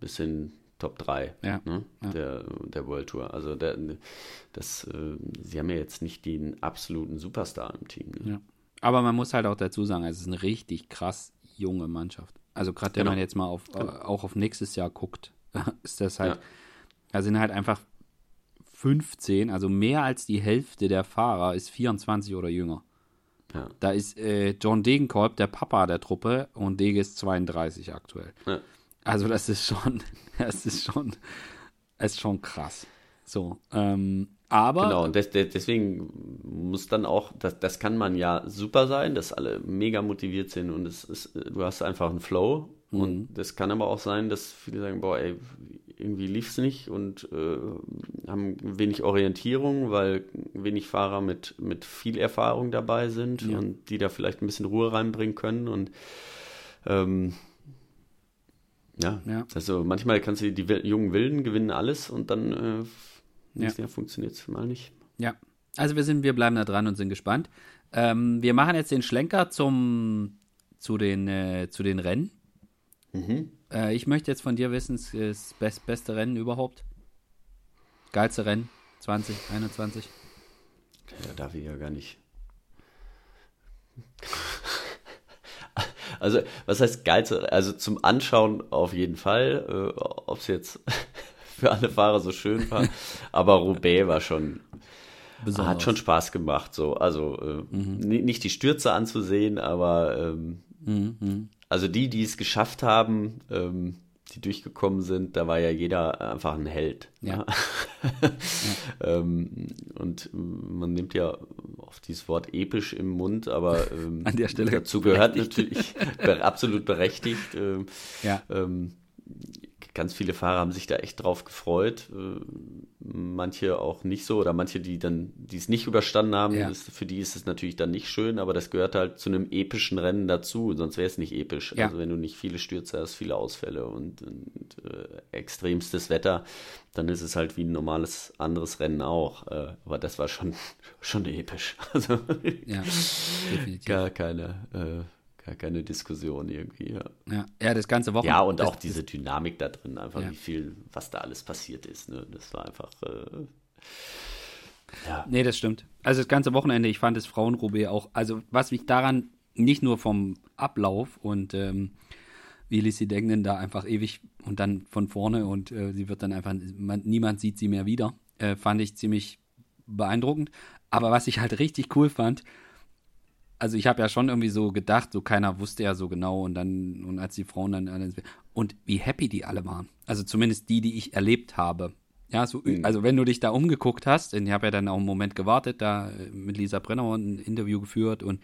bis in Top 3 ja, ne, ja. Der, der World Tour. Also der, das, äh, sie haben ja jetzt nicht den absoluten Superstar im Team. Ne? Ja. Aber man muss halt auch dazu sagen, es ist eine richtig krass junge Mannschaft. Also gerade wenn genau. man jetzt mal auf, genau. äh, auch auf nächstes Jahr guckt, ist das halt, da sind halt einfach 15, also mehr als die Hälfte der Fahrer ist 24 oder jünger. Ja. Da ist äh, John Degenkolb, der Papa der Truppe, und Dege ist 32 aktuell. Ja. Also das ist schon, das ist schon, das ist schon krass. So, ähm, aber. Genau, und des, des, deswegen muss dann auch, das, das kann man ja super sein, dass alle mega motiviert sind und es ist, du hast einfach einen Flow. Mhm. Und das kann aber auch sein, dass viele sagen, boah, ey, irgendwie lief es nicht und äh, haben wenig Orientierung, weil wenig Fahrer mit, mit viel Erfahrung dabei sind ja. und die da vielleicht ein bisschen Ruhe reinbringen können. Und ähm, Ja, ja. also manchmal kannst du die jungen Wilden gewinnen alles und dann äh, ja. Funktioniert es mal nicht. Ja, also wir sind, wir bleiben da dran und sind gespannt. Ähm, wir machen jetzt den Schlenker zum, zu, den, äh, zu den Rennen. Mhm. Äh, ich möchte jetzt von dir wissen, das best, beste Rennen überhaupt. Geilste Rennen 2021. Ja, darf ich ja gar nicht. Also, was heißt geilste? Also zum Anschauen auf jeden Fall. Äh, Ob es jetzt für alle Fahrer so schön war. Aber Roubaix war schon. Besonders. Hat schon Spaß gemacht, so. Also äh, mhm. nicht die Stürze anzusehen, aber ähm, mhm. mhm. also die, die es geschafft haben, ähm, die durchgekommen sind, da war ja jeder einfach ein Held. Ja. ja. ähm, und man nimmt ja oft dieses Wort episch im Mund, aber ähm, An der Stelle dazu gehört natürlich absolut berechtigt. Ähm, ja. Ähm, ganz viele Fahrer haben sich da echt drauf gefreut. Äh, manche auch nicht so oder manche, die dann, die es nicht überstanden haben, ja. ist, für die ist es natürlich dann nicht schön, aber das gehört halt zu einem epischen Rennen dazu, sonst wäre es nicht episch. Ja. Also wenn du nicht viele Stürze hast, viele Ausfälle und, und äh, extremstes Wetter, dann ist es halt wie ein normales anderes Rennen auch. Äh, aber das war schon, schon episch. Also ja, definitiv. gar keine äh, gar keine Diskussion irgendwie. Ja, ja, ja das ganze Wochenende. Ja, und auch diese Dynamik da drin, einfach ja. wie viel, was da alles passiert ist. Ne? Das war einfach. Äh, ja. Nee, das stimmt. Also das ganze Wochenende, ich fand das Frauenroubaix auch, also was mich daran nicht nur vom Ablauf und ähm, wie Lissy Degnen da einfach ewig und dann von vorne und äh, sie wird dann einfach, man, niemand sieht sie mehr wieder, äh, fand ich ziemlich beeindruckend. Aber was ich halt richtig cool fand, also ich habe ja schon irgendwie so gedacht, so keiner wusste ja so genau und dann, und als die Frauen dann, und wie happy die alle waren. Also zumindest die, die ich erlebt habe. Ja, so, mhm. also wenn du dich da umgeguckt hast, ich habe ja dann auch einen Moment gewartet, da äh, mit Lisa Brenner ein Interview geführt und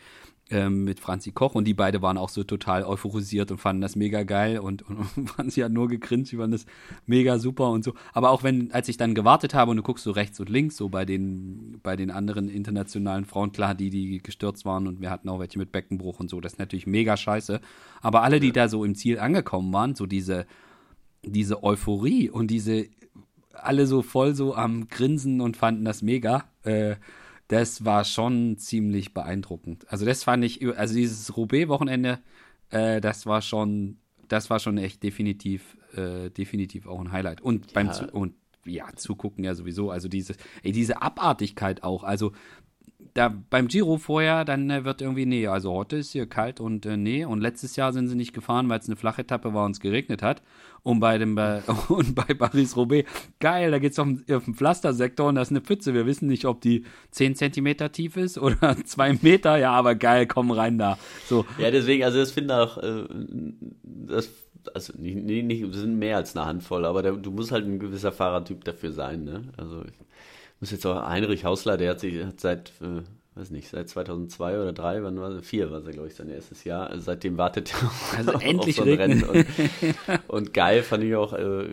ähm, mit Franzi Koch und die beide waren auch so total euphorisiert und fanden das mega geil und, und, und Franzi hat nur gegrinst, sie fanden das mega super und so. Aber auch wenn, als ich dann gewartet habe und du guckst so rechts und links, so bei den, bei den anderen internationalen Frauen, klar, die, die gestürzt waren und wir hatten auch welche mit Beckenbruch und so, das ist natürlich mega scheiße. Aber alle, die da so im Ziel angekommen waren, so diese, diese Euphorie und diese, alle so voll so am Grinsen und fanden das mega, äh, das war schon ziemlich beeindruckend. Also das fand ich, also dieses Roubaix-Wochenende, äh, das war schon, das war schon echt definitiv, äh, definitiv auch ein Highlight. Und beim ja. und ja, zugucken ja sowieso. Also diese, ey, diese Abartigkeit auch. Also da beim Giro vorher, dann äh, wird irgendwie, nee, also heute ist hier kalt und äh, nee. Und letztes Jahr sind sie nicht gefahren, weil es eine flache Etappe war und es geregnet hat. Und bei dem äh, und bei Paris-Roubaix, geil, da geht es auf, auf den Pflastersektor und da ist eine Pfütze. Wir wissen nicht, ob die 10 Zentimeter tief ist oder 2 Meter. Ja, aber geil, komm rein da. So. Ja, deswegen, also das finde auch, äh, das also nicht, nicht, nicht, sind mehr als eine Handvoll, aber der, du musst halt ein gewisser Fahrertyp dafür sein, ne? Also ich, muss jetzt auch Heinrich Hausler, der hat sich hat seit, äh, weiß nicht, seit 2002 oder 3, wann war es? 4 war es, glaube ich, sein erstes Jahr. Also seitdem wartet er also auf, endlich auf so ein Rennen. Und, und, geil fand ich auch, äh,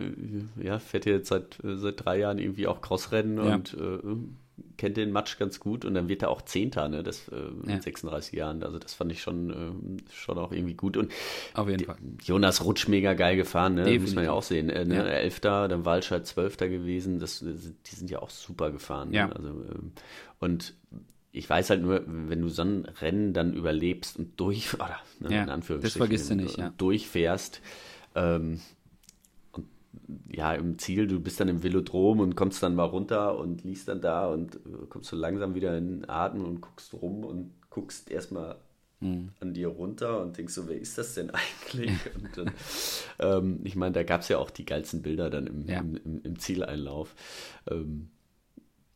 ja, fährt jetzt seit, äh, seit drei Jahren irgendwie auch Crossrennen ja. und äh, kennt den Match ganz gut und dann wird er auch Zehnter, ne, das äh, mit ja. 36 Jahren. Also das fand ich schon, äh, schon auch irgendwie gut. Und Auf jeden Fall. Jonas Rutsch mega geil gefahren, ne? Definitiv. Muss man ja auch sehen. Äh, ne? Ja. Elfter, dann Walscheid Zwölfter gewesen. Das, die sind ja auch super gefahren. Ne? Ja. Also, ähm, und ich weiß halt nur, wenn du so ein Rennen dann überlebst und durch, oder, ne, ja, in Anführungsstrichen, das vergisst du nicht, ja. durchfährst, ähm, ja, im Ziel, du bist dann im Velodrom und kommst dann mal runter und liest dann da und äh, kommst so langsam wieder in Atem und guckst rum und guckst erstmal mhm. an dir runter und denkst so, wer ist das denn eigentlich? und dann, ähm, ich meine, da gab es ja auch die geilsten Bilder dann im, ja. im, im, im, Zieleinlauf. Ähm,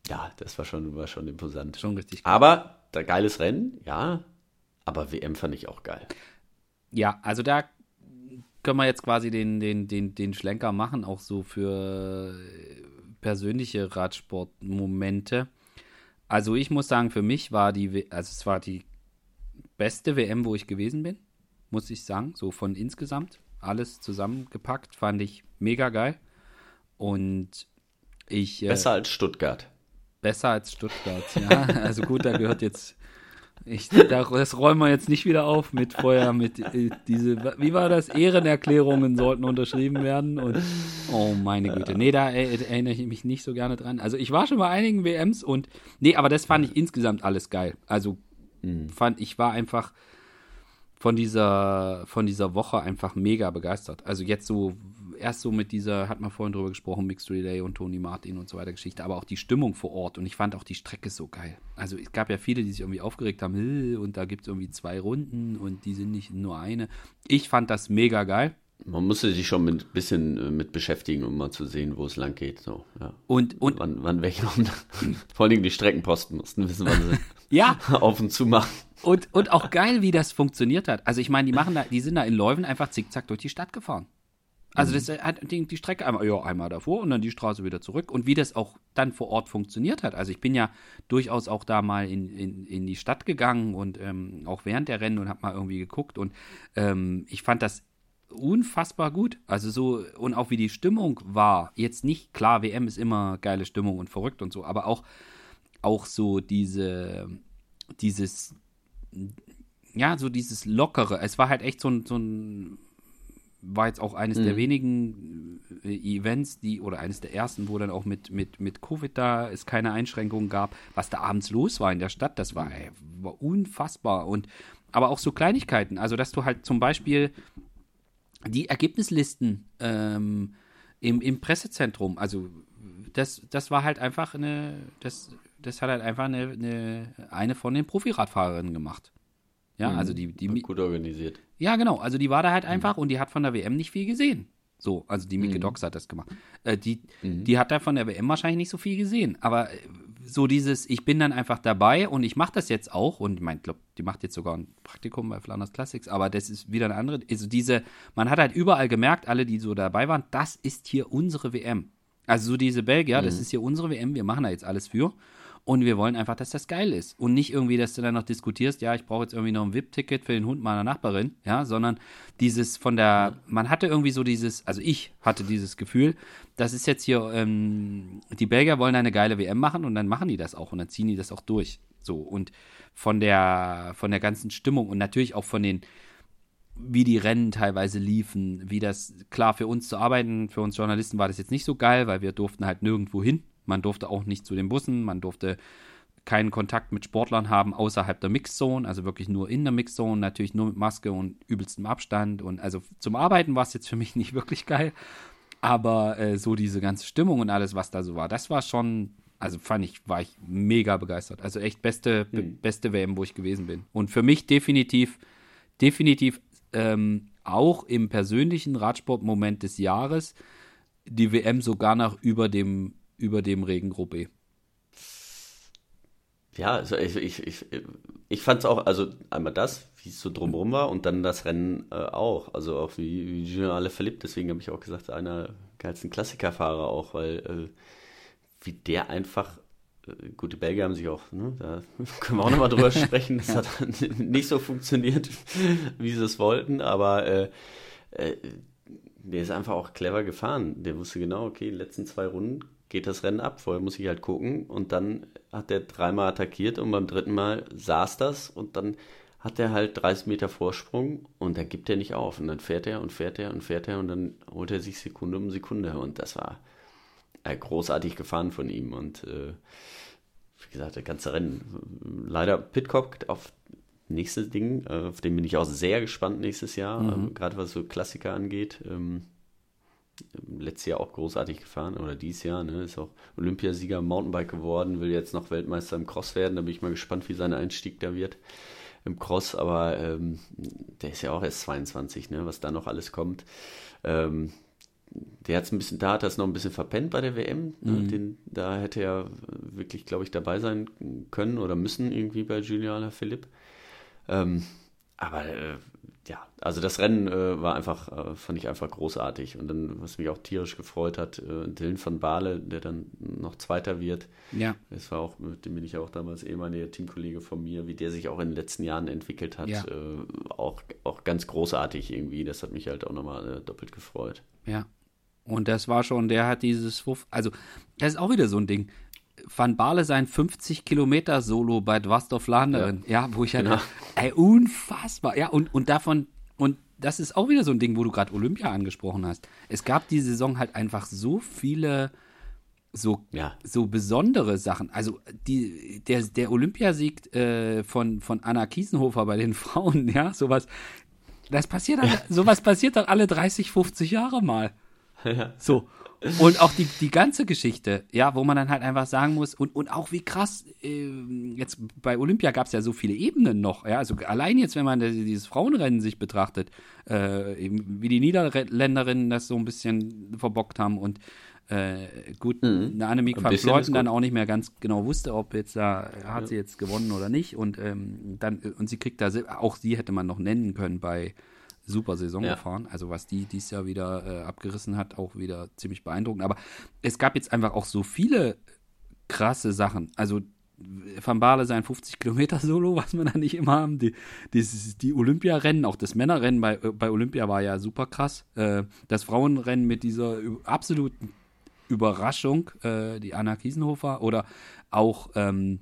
ja, das war schon, war schon imposant. Schon richtig geil. Aber da geiles Rennen, ja, aber WM fand ich auch geil. Ja, also da können wir jetzt quasi den, den, den, den Schlenker machen, auch so für persönliche Radsportmomente. Also ich muss sagen, für mich war die, also es war die beste WM, wo ich gewesen bin, muss ich sagen. So von insgesamt alles zusammengepackt, fand ich mega geil. Und ich. Äh, besser äh, als Stuttgart. Besser als Stuttgart, ja. Also gut, da gehört jetzt Ich, das räumen wir jetzt nicht wieder auf mit vorher mit äh, diese, wie war das? Ehrenerklärungen sollten unterschrieben werden und oh meine Güte. Nee, da erinnere ich mich nicht so gerne dran. Also ich war schon bei einigen WMs und nee, aber das fand ich insgesamt alles geil. Also mhm. fand ich war einfach von dieser von dieser Woche einfach mega begeistert. Also jetzt so erst so mit dieser, hat man vorhin drüber gesprochen, Mixed Relay und Tony Martin und so weiter Geschichte, aber auch die Stimmung vor Ort und ich fand auch die Strecke so geil. Also es gab ja viele, die sich irgendwie aufgeregt haben, und da gibt es irgendwie zwei Runden und die sind nicht nur eine. Ich fand das mega geil. Man musste sich schon ein bisschen äh, mit beschäftigen, um mal zu sehen, wo es lang geht. So, ja. Und, und wann, wann welche Vor allem die Streckenposten mussten wissen, wann sie ja. auf und zu machen. Und, und auch geil, wie das funktioniert hat. Also ich meine, die machen da, die sind da in Leuven einfach zickzack durch die Stadt gefahren. Also mhm. das hat die, die, Strecke einmal, ja, einmal davor und dann die Straße wieder zurück. Und wie das auch dann vor Ort funktioniert hat. Also ich bin ja durchaus auch da mal in, in, in die Stadt gegangen und ähm, auch während der Rennen und habe mal irgendwie geguckt. Und ähm, ich fand das unfassbar gut. Also so, und auch wie die Stimmung war. Jetzt nicht, klar, WM ist immer geile Stimmung und verrückt und so, aber auch, auch so diese, dieses, ja, so dieses Lockere. Es war halt echt so ein, so ein war jetzt auch eines mhm. der wenigen äh, Events, die, oder eines der ersten, wo dann auch mit, mit, mit Covid da es keine Einschränkungen gab, was da abends los war in der Stadt, das war, ey, war unfassbar. Und aber auch so Kleinigkeiten, also dass du halt zum Beispiel die Ergebnislisten ähm, im, im Pressezentrum, also das, das war halt einfach eine, das, das hat halt einfach eine, eine, eine von den Profiradfahrerinnen gemacht. Ja, mhm. also die, die gut organisiert. Ja, genau. Also die war da halt mhm. einfach mhm. und die hat von der WM nicht viel gesehen. So, also die Mike mhm. Dox hat das gemacht. Äh, die, mhm. die hat da von der WM wahrscheinlich nicht so viel gesehen. Aber äh, so dieses, ich bin dann einfach dabei und ich mache das jetzt auch. Und ich meine, glaube, die macht jetzt sogar ein Praktikum bei Flanders Classics, aber das ist wieder eine andere. Also diese, man hat halt überall gemerkt, alle, die so dabei waren, das ist hier unsere WM. Also so diese Belgier, das mhm. ist hier unsere WM, wir machen da jetzt alles für. Und wir wollen einfach, dass das geil ist. Und nicht irgendwie, dass du dann noch diskutierst, ja, ich brauche jetzt irgendwie noch ein VIP-Ticket für den Hund meiner Nachbarin, ja, sondern dieses von der, man hatte irgendwie so dieses, also ich hatte dieses Gefühl, das ist jetzt hier, ähm, die Belgier wollen eine geile WM machen und dann machen die das auch und dann ziehen die das auch durch. So, und von der, von der ganzen Stimmung und natürlich auch von den, wie die Rennen teilweise liefen, wie das, klar, für uns zu arbeiten, für uns Journalisten war das jetzt nicht so geil, weil wir durften halt nirgendwo hin, man durfte auch nicht zu den Bussen, man durfte keinen Kontakt mit Sportlern haben außerhalb der Mixzone, also wirklich nur in der Mixzone, natürlich nur mit Maske und übelstem Abstand. Und also zum Arbeiten war es jetzt für mich nicht wirklich geil. Aber äh, so diese ganze Stimmung und alles, was da so war, das war schon, also fand ich, war ich mega begeistert. Also echt beste, mhm. beste WM, wo ich gewesen bin. Und für mich definitiv, definitiv ähm, auch im persönlichen Radsportmoment des Jahres die WM sogar noch über dem über dem Regengruppe. Ja, also ich, ich, ich, ich fand es auch, also einmal das, wie es so drumherum war und dann das Rennen äh, auch. Also auch wie, wie Julien Alaphilippe, deswegen habe ich auch gesagt, einer der geilsten Klassikerfahrer auch, weil äh, wie der einfach, äh, gut, die Belgier haben sich auch, ne, da können wir auch nochmal drüber sprechen, das hat nicht so funktioniert, wie sie es wollten, aber äh, äh, der ist einfach auch clever gefahren. Der wusste genau, okay, die letzten zwei Runden geht das Rennen ab. Vorher muss ich halt gucken und dann hat er dreimal attackiert und beim dritten Mal saß das und dann hat er halt 30 Meter Vorsprung und dann gibt er nicht auf und dann fährt er und fährt er und fährt er und dann holt er sich Sekunde um Sekunde und das war äh, großartig gefahren von ihm und äh, wie gesagt, der ganze Rennen. Leider Pitcock auf nächstes Ding, äh, auf den bin ich auch sehr gespannt nächstes Jahr, mhm. Ähm, gerade was so Klassiker angeht. Ähm, letztes Jahr auch großartig gefahren oder dieses Jahr, ne, ist auch Olympiasieger im Mountainbike geworden, will jetzt noch Weltmeister im Cross werden, da bin ich mal gespannt, wie sein Einstieg da wird im Cross, aber ähm, der ist ja auch erst 22, ne, was da noch alles kommt. Ähm, der hat es ein bisschen, da hat er es noch ein bisschen verpennt bei der WM. Ne, mhm. Den, da hätte er wirklich, glaube ich, dabei sein können oder müssen irgendwie bei Juliana Philipp. Ähm, aber äh, ja, also das Rennen äh, war einfach, äh, fand ich einfach großartig. Und dann, was mich auch tierisch gefreut hat, äh, Dylan von Baale, der dann noch Zweiter wird. Ja. Das war auch, mit dem bin ich auch damals ehemaliger Teamkollege von mir, wie der sich auch in den letzten Jahren entwickelt hat. Ja. Äh, auch, auch ganz großartig irgendwie. Das hat mich halt auch nochmal äh, doppelt gefreut. Ja. Und das war schon, der hat dieses, also, das ist auch wieder so ein Ding Van Baarle sein 50 Kilometer Solo bei Dwastor Flandern, ja. ja, wo ich halt, genau. ey, unfassbar, ja, und, und davon, und das ist auch wieder so ein Ding, wo du gerade Olympia angesprochen hast. Es gab die Saison halt einfach so viele so, ja. so besondere Sachen. Also die, der, der Olympiasieg äh, von, von Anna Kiesenhofer bei den Frauen, ja, sowas, das passiert alle, sowas passiert dann alle 30, 50 Jahre mal. Ja. So. Und auch die, die ganze Geschichte, ja, wo man dann halt einfach sagen muss, und, und auch wie krass, äh, jetzt bei Olympia gab es ja so viele Ebenen noch, ja, also allein jetzt, wenn man dieses Frauenrennen sich betrachtet, äh, wie die Niederländerinnen das so ein bisschen verbockt haben und äh, gut, mhm. eine Annemiek van Fleuten dann auch nicht mehr ganz genau wusste, ob jetzt da, hat ja. sie jetzt gewonnen oder nicht und ähm, dann, und sie kriegt da, auch sie hätte man noch nennen können bei super Saison ja. gefahren. Also was die dieses Jahr wieder äh, abgerissen hat, auch wieder ziemlich beeindruckend. Aber es gab jetzt einfach auch so viele krasse Sachen. Also Van Baale sein 50 Kilometer Solo, was wir da nicht immer haben. Die, die, die Olympiarennen, auch das Männerrennen bei, bei Olympia war ja super krass. Äh, das Frauenrennen mit dieser absoluten Überraschung, äh, die Anna Kiesenhofer oder auch ähm,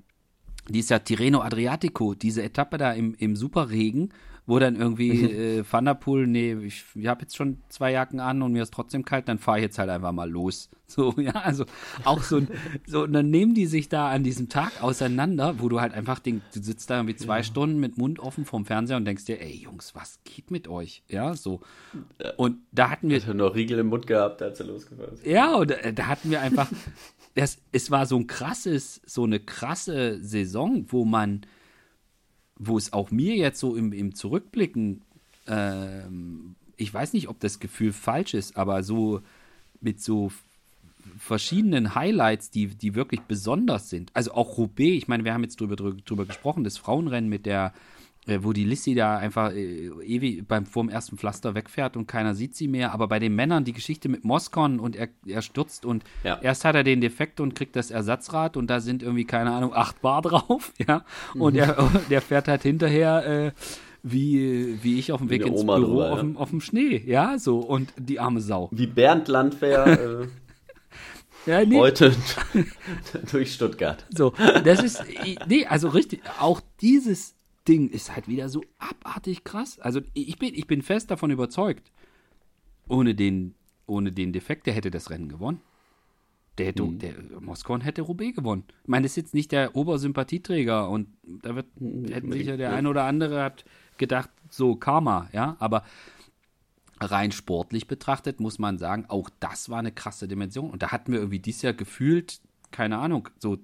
dieser Tirreno Adriatico, diese Etappe da im, im Superregen, wo dann irgendwie mhm. äh, Van der Poel, nee, ich, ich habe jetzt schon zwei Jacken an und mir ist trotzdem kalt, dann fahre ich jetzt halt einfach mal los. So, ja, also auch so, so, und dann nehmen die sich da an diesem Tag auseinander, wo du halt einfach, den, du sitzt da irgendwie zwei ja. Stunden mit Mund offen vorm Fernseher und denkst dir, ey Jungs, was geht mit euch? Ja, so. Und da hatten wir. Ich noch Riegel im Mund gehabt, als er losgefahren ist. Ja, und da, äh, da hatten wir einfach, das, es war so ein krasses, so eine krasse Saison, wo man, wo es auch mir jetzt so im, im Zurückblicken, ähm, ich weiß nicht, ob das Gefühl falsch ist, aber so mit so verschiedenen Highlights, die, die wirklich besonders sind. Also auch Roubaix, ich meine, wir haben jetzt drüber, drüber gesprochen, das Frauenrennen mit der wo die Lissy da einfach äh, ewig beim vorm ersten Pflaster wegfährt und keiner sieht sie mehr. Aber bei den Männern die Geschichte mit Moskon und er, er stürzt und ja. erst hat er den Defekt und kriegt das Ersatzrad und da sind irgendwie, keine Ahnung, acht Bar drauf, ja. Und mhm. er, der fährt halt hinterher äh, wie, wie ich auf dem Weg ins Oma Büro drüber, auf, dem, auf dem Schnee, ja, so und die arme Sau. Wie Bernd Landwehr äh, ja, nee. heute durch Stuttgart. So, das ist, nee, also richtig, auch dieses Ding ist halt wieder so abartig krass. Also ich bin, ich bin fest davon überzeugt, ohne den, ohne den Defekt, der hätte das Rennen gewonnen. Der hätte, mhm. der Moskau hätte Roubaix gewonnen. Ich meine, das ist jetzt nicht der Obersympathieträger und da wird, mhm. hätten sicher der ein oder andere hat gedacht, so Karma, ja, aber rein sportlich betrachtet muss man sagen, auch das war eine krasse Dimension. Und da hatten wir irgendwie dieses Jahr gefühlt, keine Ahnung, so,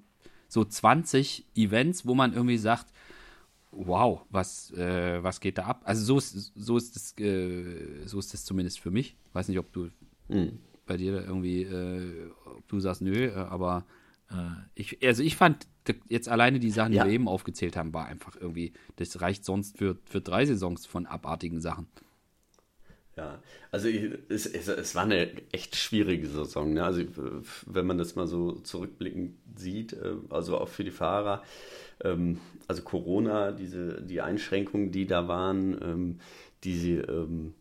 so 20 Events, wo man irgendwie sagt, wow, was, äh, was geht da ab? Also so ist, so ist das, äh, so ist das zumindest für mich. Weiß nicht, ob du mhm. bei dir irgendwie, äh, ob du sagst, nö, äh, aber äh, ich, also ich fand jetzt alleine die Sachen, die ja. wir eben aufgezählt haben, war einfach irgendwie, das reicht sonst für, für drei Saisons von abartigen Sachen. Ja, also ich, es, es, es, war eine echt schwierige Saison. Ne? Also wenn man das mal so zurückblickend sieht, äh, also auch für die Fahrer, ähm, also Corona, diese, die Einschränkungen, die da waren, ähm, diese, ähm,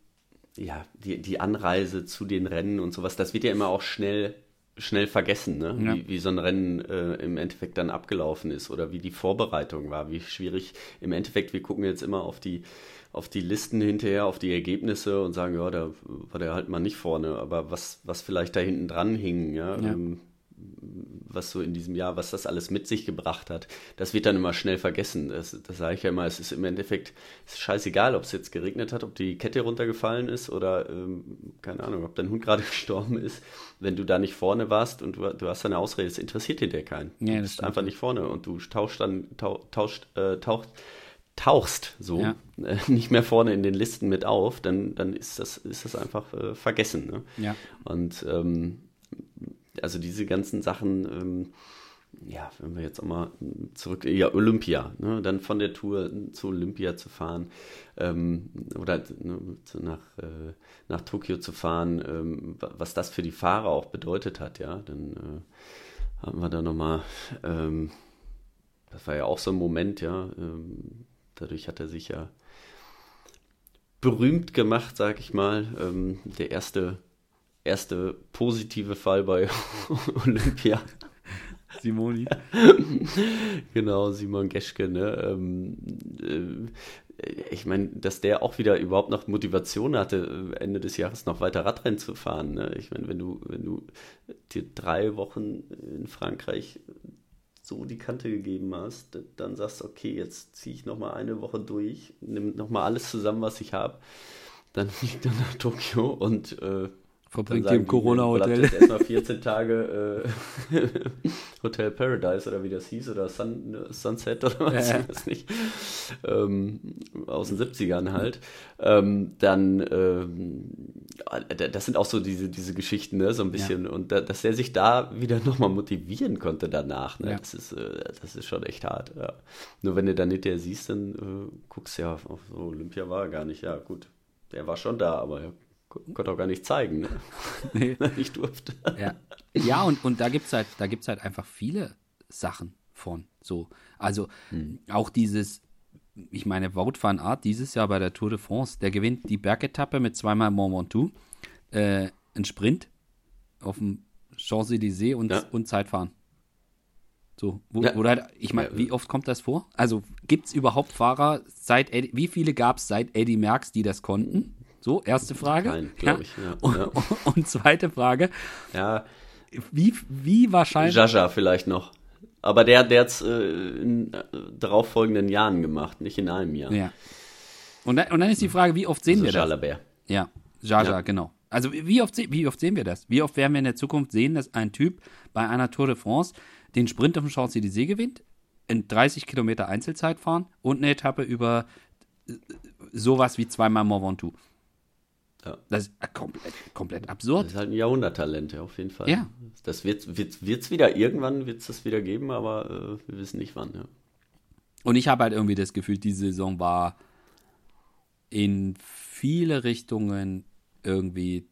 ja, die, die Anreise zu den Rennen und sowas, das wird ja immer auch schnell schnell vergessen, ne? Ja. wie, wie so ein Rennen äh, im Endeffekt dann abgelaufen ist oder wie die Vorbereitung war, wie schwierig im Endeffekt, wir gucken jetzt immer auf die, auf die Listen hinterher, auf die Ergebnisse und sagen, ja, da war der halt mal nicht vorne, aber was, was vielleicht da hinten dran hing, ja, ja. Ähm, was so in diesem Jahr, was das alles mit sich gebracht hat, das wird dann immer schnell vergessen. Das, das sage ich ja immer, es ist im Endeffekt ist scheißegal, ob es jetzt geregnet hat, ob die Kette runtergefallen ist oder, ähm, keine Ahnung, ob dein Hund gerade gestorben ist. Wenn du da nicht vorne warst und du, du hast eine Ausrede, es interessiert dir keinen. Ja, du bist einfach nicht vorne und du tauschst dann, tauch, tauscht, äh, taucht, tauchst so ja. äh, nicht mehr vorne in den Listen mit auf, dann, dann ist das, ist das einfach äh, vergessen. Ne? Ja. Und ähm, also diese ganzen Sachen, ähm, ja, wenn wir jetzt auch mal zurück, ja, Olympia, ne, dann von der Tour zu Olympia zu fahren ähm, oder ne, nach, äh, nach Tokio zu fahren, ähm, was das für die Fahrer auch bedeutet hat, ja, dann äh, haben wir da nochmal, ähm, das war ja auch so ein Moment, ja, ähm, dadurch hat er sich ja berühmt gemacht, sag ich mal, ähm, der erste erste positive Fall bei Olympia. Simoni. genau, Simon Geschke, ne? Ähm, äh, ich meine, dass der auch wieder überhaupt noch Motivation hatte, Ende des Jahres noch weiter Radrennen zu fahren. Ne? Ich meine, wenn du, wenn du dir drei Wochen in Frankreich so die Kante gegeben hast, dann sagst du, okay, jetzt ziehe ich nochmal eine Woche durch, nimm nochmal alles zusammen, was ich habe, dann fliegt er nach Tokio und äh, verbringt im Corona-Hotel. Erstmal 14 Tage äh, Hotel Paradise oder wie das hieß oder Sun, Sunset oder was, ja. ich weiß nicht. Ähm, aus den 70ern halt. Ähm, dann, ähm, das sind auch so diese, diese Geschichten, ne, so ein bisschen. Ja. Und da, dass er sich da wieder nochmal motivieren konnte danach, ne, ja. das, ist, äh, das ist schon echt hart. Ja. Nur wenn du dann hinterher siehst, dann äh, guckst du ja, auf so Olympia war er gar nicht. Ja, gut. Der war schon da, aber er konnte auch gar nicht zeigen, ne? nee. ich durfte. Ja, ja und, und da gibt es halt, halt einfach viele Sachen von. So. Also hm. auch dieses, ich meine, Wout van Art dieses Jahr bei der Tour de France, der gewinnt die Bergetappe mit zweimal Mont Ventoux, äh, ein Sprint auf dem Champs-Élysées und, ja. und Zeitfahren. So, wo, ja. wo halt, ich meine, wie oft kommt das vor? Also gibt es überhaupt Fahrer seit Eddie, wie viele gab es seit Eddie Merckx, die das konnten? So, erste Frage. Nein, glaube ich. Ja. Und, ja. und, zweite Frage. Ja. Wie, wie wahrscheinlich. Jaja vielleicht noch. Aber der, der hat es äh, in äh, darauffolgenden Jahren gemacht, nicht in einem Jahr. Ja. Und dann, und dann ist die Frage, wie oft sehen also wir Jalabert. das? Ja, Jaja, ja. genau. Also wie oft, wie oft sehen wir das? Wie oft werden wir in der Zukunft sehen, dass ein Typ bei einer Tour de France den Sprint auf dem Champs-Élysées gewinnt, in 30 Kilometer Einzelzeit fahren und eine Etappe über äh, sowas wie zweimal Mont Ventoux. Ja. Das ist komplett, komplett absurd. Das ist halt ein Jahrhunderttalent, ja, auf jeden Fall. Ja. Das wird es wird, wieder, irgendwann wird es das wieder geben, aber äh, wir wissen nicht wann, ja. Und ich habe halt irgendwie das Gefühl, diese Saison war in viele Richtungen irgendwie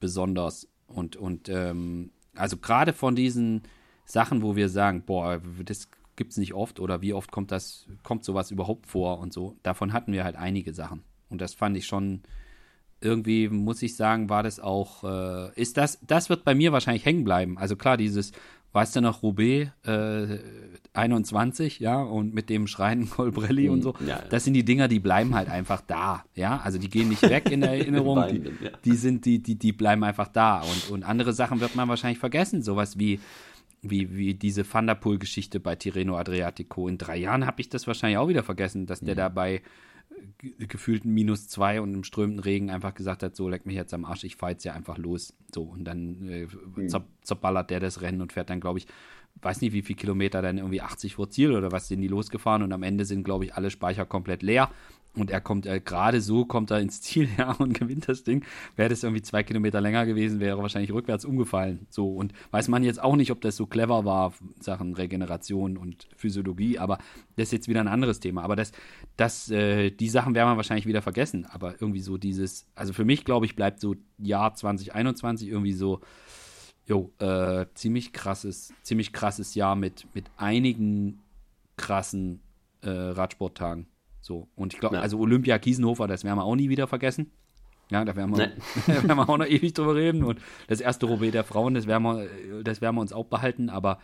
besonders. Und, und ähm, also gerade von diesen Sachen, wo wir sagen, boah, das gibt es nicht oft oder wie oft kommt das, kommt sowas überhaupt vor und so, davon hatten wir halt einige Sachen. Und das fand ich schon irgendwie muss ich sagen, war das auch, äh, ist das, das wird bei mir wahrscheinlich hängen bleiben. Also klar, dieses, weißt du noch, Roubaix äh, 21, ja, und mit dem schreienden Colbrelli und so, ja, ja. das sind die Dinger, die bleiben halt einfach da, ja, also die gehen nicht weg in der Erinnerung, die, die sind, die, die, die bleiben einfach da und, und andere Sachen wird man wahrscheinlich vergessen, sowas wie, wie, wie diese Thunderpool-Geschichte bei Tirreno Adriatico. In drei Jahren habe ich das wahrscheinlich auch wieder vergessen, dass der mhm. Gefühlten minus zwei und im strömenden Regen einfach gesagt hat, so leck mich jetzt am Arsch, ich fahre jetzt ja einfach los. So, und dann äh, mhm. zerballert der das Rennen und fährt dann, glaube ich, weiß nicht wie viele Kilometer, dann irgendwie 80 vor Ziel oder was sind die losgefahren und am Ende sind, glaube ich, alle Speicher komplett leer und er kommt, äh, gerade so kommt er ins Ziel her und gewinnt das Ding. Wäre das irgendwie zwei Kilometer länger gewesen, wäre er wahrscheinlich rückwärts umgefallen. So, und weiß man jetzt auch nicht, ob das so clever war, Sachen Regeneration und Physiologie, aber das ist jetzt wieder ein anderes Thema. Aber das, das, äh, die Sachen werden wir wahrscheinlich wieder vergessen. Aber irgendwie so dieses, also für mich, glaube ich, bleibt so Jahr 2021 irgendwie so, jo, äh, ziemlich krasses, ziemlich krasses Jahr mit, mit einigen krassen äh, Radsporttagen. So, und ich glaube, ja. also Olympia Kiesenhofer, das werden wir auch nie wieder vergessen. Ja, da werden wir, da werden wir auch noch ewig drüber reden. Und das erste Roubaix der Frauen, das werden wir, das werden wir uns auch behalten, aber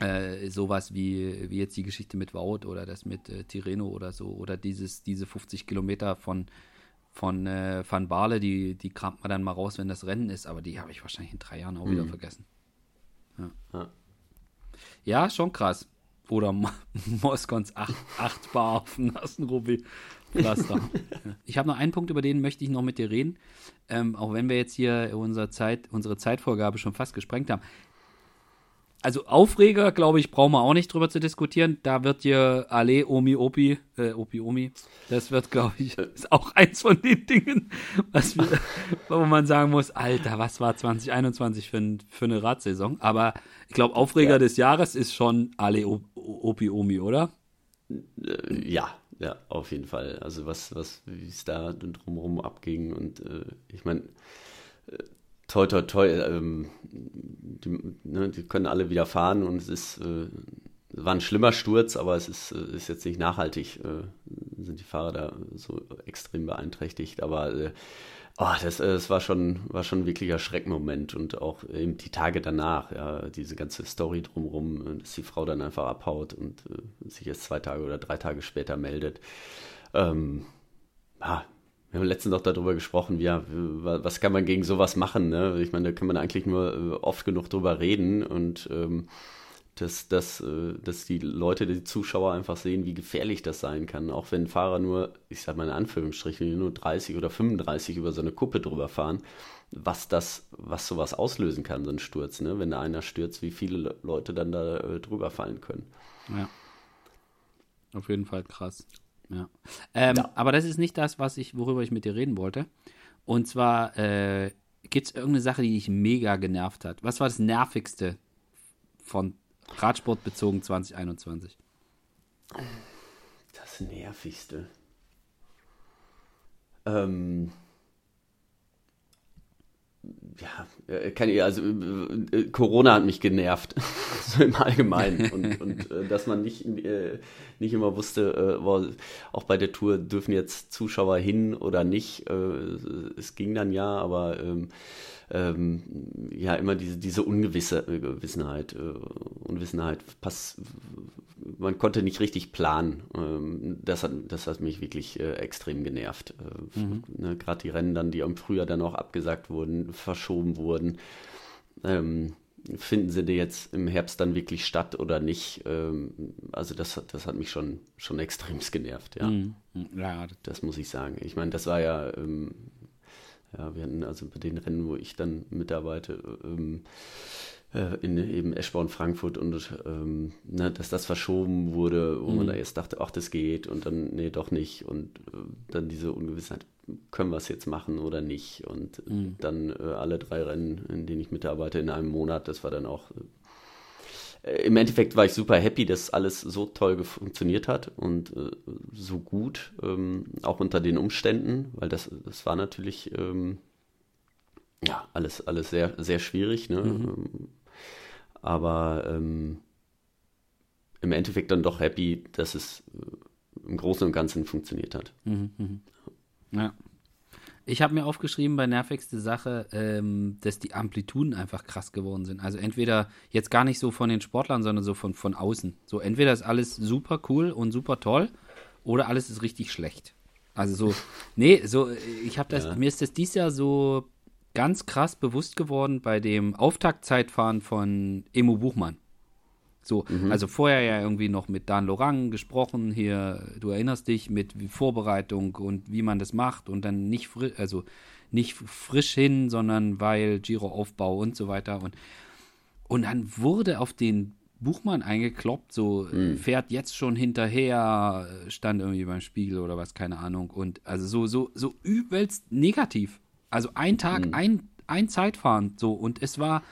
äh, sowas wie, wie jetzt die Geschichte mit Wout oder das mit äh, Tirreno oder so, oder dieses, diese 50 Kilometer von, von äh, Van Baale, die, die kramt man dann mal raus, wenn das Rennen ist, aber die habe ich wahrscheinlich in drei Jahren auch mhm. wieder vergessen. Ja. ja. ja, schon krass. Oder Moskons acht, acht Bar auf dem nassen Roubaix. Pflaster. ich habe noch einen Punkt, über den möchte ich noch mit dir reden. Ähm, auch wenn wir jetzt hier unsere, Zeit, unsere Zeitvorgabe schon fast gesprengt haben also Aufreger, glaube ich, brauchen wir auch nicht drüber zu diskutieren. Da wird dir Ale, Omi, Opi, äh, Opi, Omi, das wird, glaube ich, ist auch eins von den Dingen, was wir, wo man sagen muss, Alter, was war 2021 für, für eine Radsaison? Aber ich glaube, Aufreger ja. des Jahres ist schon Ale, Opi, Omi, oder? Äh, ja, ja, auf jeden Fall. Also was, was, wie es da drumherum abging und äh, ich meine, äh, toi, toi, toi, ähm, die, ne, die, können alle wieder fahren und es ist, äh, war ein schlimmer Sturz, aber es ist, äh, ist jetzt nicht nachhaltig, sind die Fahrer da so extrem beeinträchtigt. Aber oh, das, das war schon, war schon ein wirklicher Schreckmoment und auch eben die Tage danach, ja, diese ganze Story drumherum, dass die Frau dann einfach abhaut und äh, sich jetzt zwei Tage oder drei Tage später meldet. Ähm, ah, wir haben letztens noch darüber gesprochen, ja, was kann man gegen sowas machen? Ne? Ich meine, da kann man eigentlich nur äh, oft genug drüber reden und ähm, dass, dass, äh, dass die Leute, die Zuschauer einfach sehen, wie gefährlich das sein kann. Auch wenn Fahrer nur, ich sag mal in Anführungsstrichen, nur 30 oder 35 über so eine Kuppe drüber fahren, was das, was sowas auslösen kann, so ein Sturz, ne? Wenn da einer stürzt, wie viele Leute dann da äh, drüber fallen können. Ja. Auf jeden Fall krass. Ja. Ähm, ja. Aber das ist nicht das, was ich, worüber ich mit dir reden wollte. Und zwar äh, gibt es irgendeine Sache, die dich mega genervt hat. Was war das Nervigste von Radsport bezogen 2021? Das Nervigste. Ähm, ja, äh, kann ich, also äh, äh, Corona hat mich genervt, so im Allgemeinen. Und, und äh, dass man nicht, äh, nicht immer wusste, äh, wo, auch bei der Tour dürfen jetzt Zuschauer hin oder nicht. es ging dann ja, aber ähm, ja immer diese, diese Ungewisse, Gewissenheit, Unwissenheit, pass, man konnte nicht richtig planen. Ähm, das, hat, das hat mich wirklich äh, extrem genervt. Äh, mhm. ne, Gerade die Rennen dann, die im Frühjahr dann auch abgesagt wurden, verschoben wurden. Ähm, finden sie jetzt im Herbst dann wirklich statt oder nicht? Ähm, also das, das hat mich schon, schon extremst genervt, ja. Mhm. ja. Das muss ich sagen. Ich meine, das war ja, ähm, ja, wir hatten also bei den Rennen, wo ich dann mitarbeite, ähm, äh, in eben Eschborn, Frankfurt und ähm, ne, dass das verschoben wurde, wo mhm. man da erst dachte, ach, das geht und dann, nee, doch nicht und äh, dann diese Ungewissheit, können wir es jetzt machen oder nicht und mhm. dann äh, alle drei Rennen, in denen ich mitarbeite, in einem Monat, das war dann auch äh, im Endeffekt war ich super happy, dass alles so toll funktioniert hat und äh, so gut, ähm, auch unter den Umständen, weil das, das war natürlich ähm, ja alles, alles sehr, sehr schwierig. Ne? Mhm. Ähm, aber ähm, im Endeffekt dann doch happy, dass es äh, im Großen und Ganzen funktioniert hat. Mhm, mhm. Ja. Ich habe mir aufgeschrieben bei nervigste Sache, ähm, dass die Amplituden einfach krass geworden sind. Also entweder jetzt gar nicht so von den Sportlern, sondern so von, von außen. So entweder ist alles super cool und super toll oder alles ist richtig schlecht. Also so, nee, so, ich habe das, ja. mir ist das dieses Jahr so ganz krass bewusst geworden bei dem Auftaktzeitfahren von Emo Buchmann. So, mhm. also vorher ja irgendwie noch mit Dan Lorang gesprochen, hier, du erinnerst dich, mit Vorbereitung und wie man das macht und dann nicht frisch, also nicht frisch hin, sondern weil Giro-Aufbau und so weiter. Und, und dann wurde auf den Buchmann eingekloppt, so mhm. fährt jetzt schon hinterher, stand irgendwie beim Spiegel oder was, keine Ahnung. Und also so, so, so übelst negativ. Also ein Tag, mhm. ein, ein Zeitfahren, so. Und es war,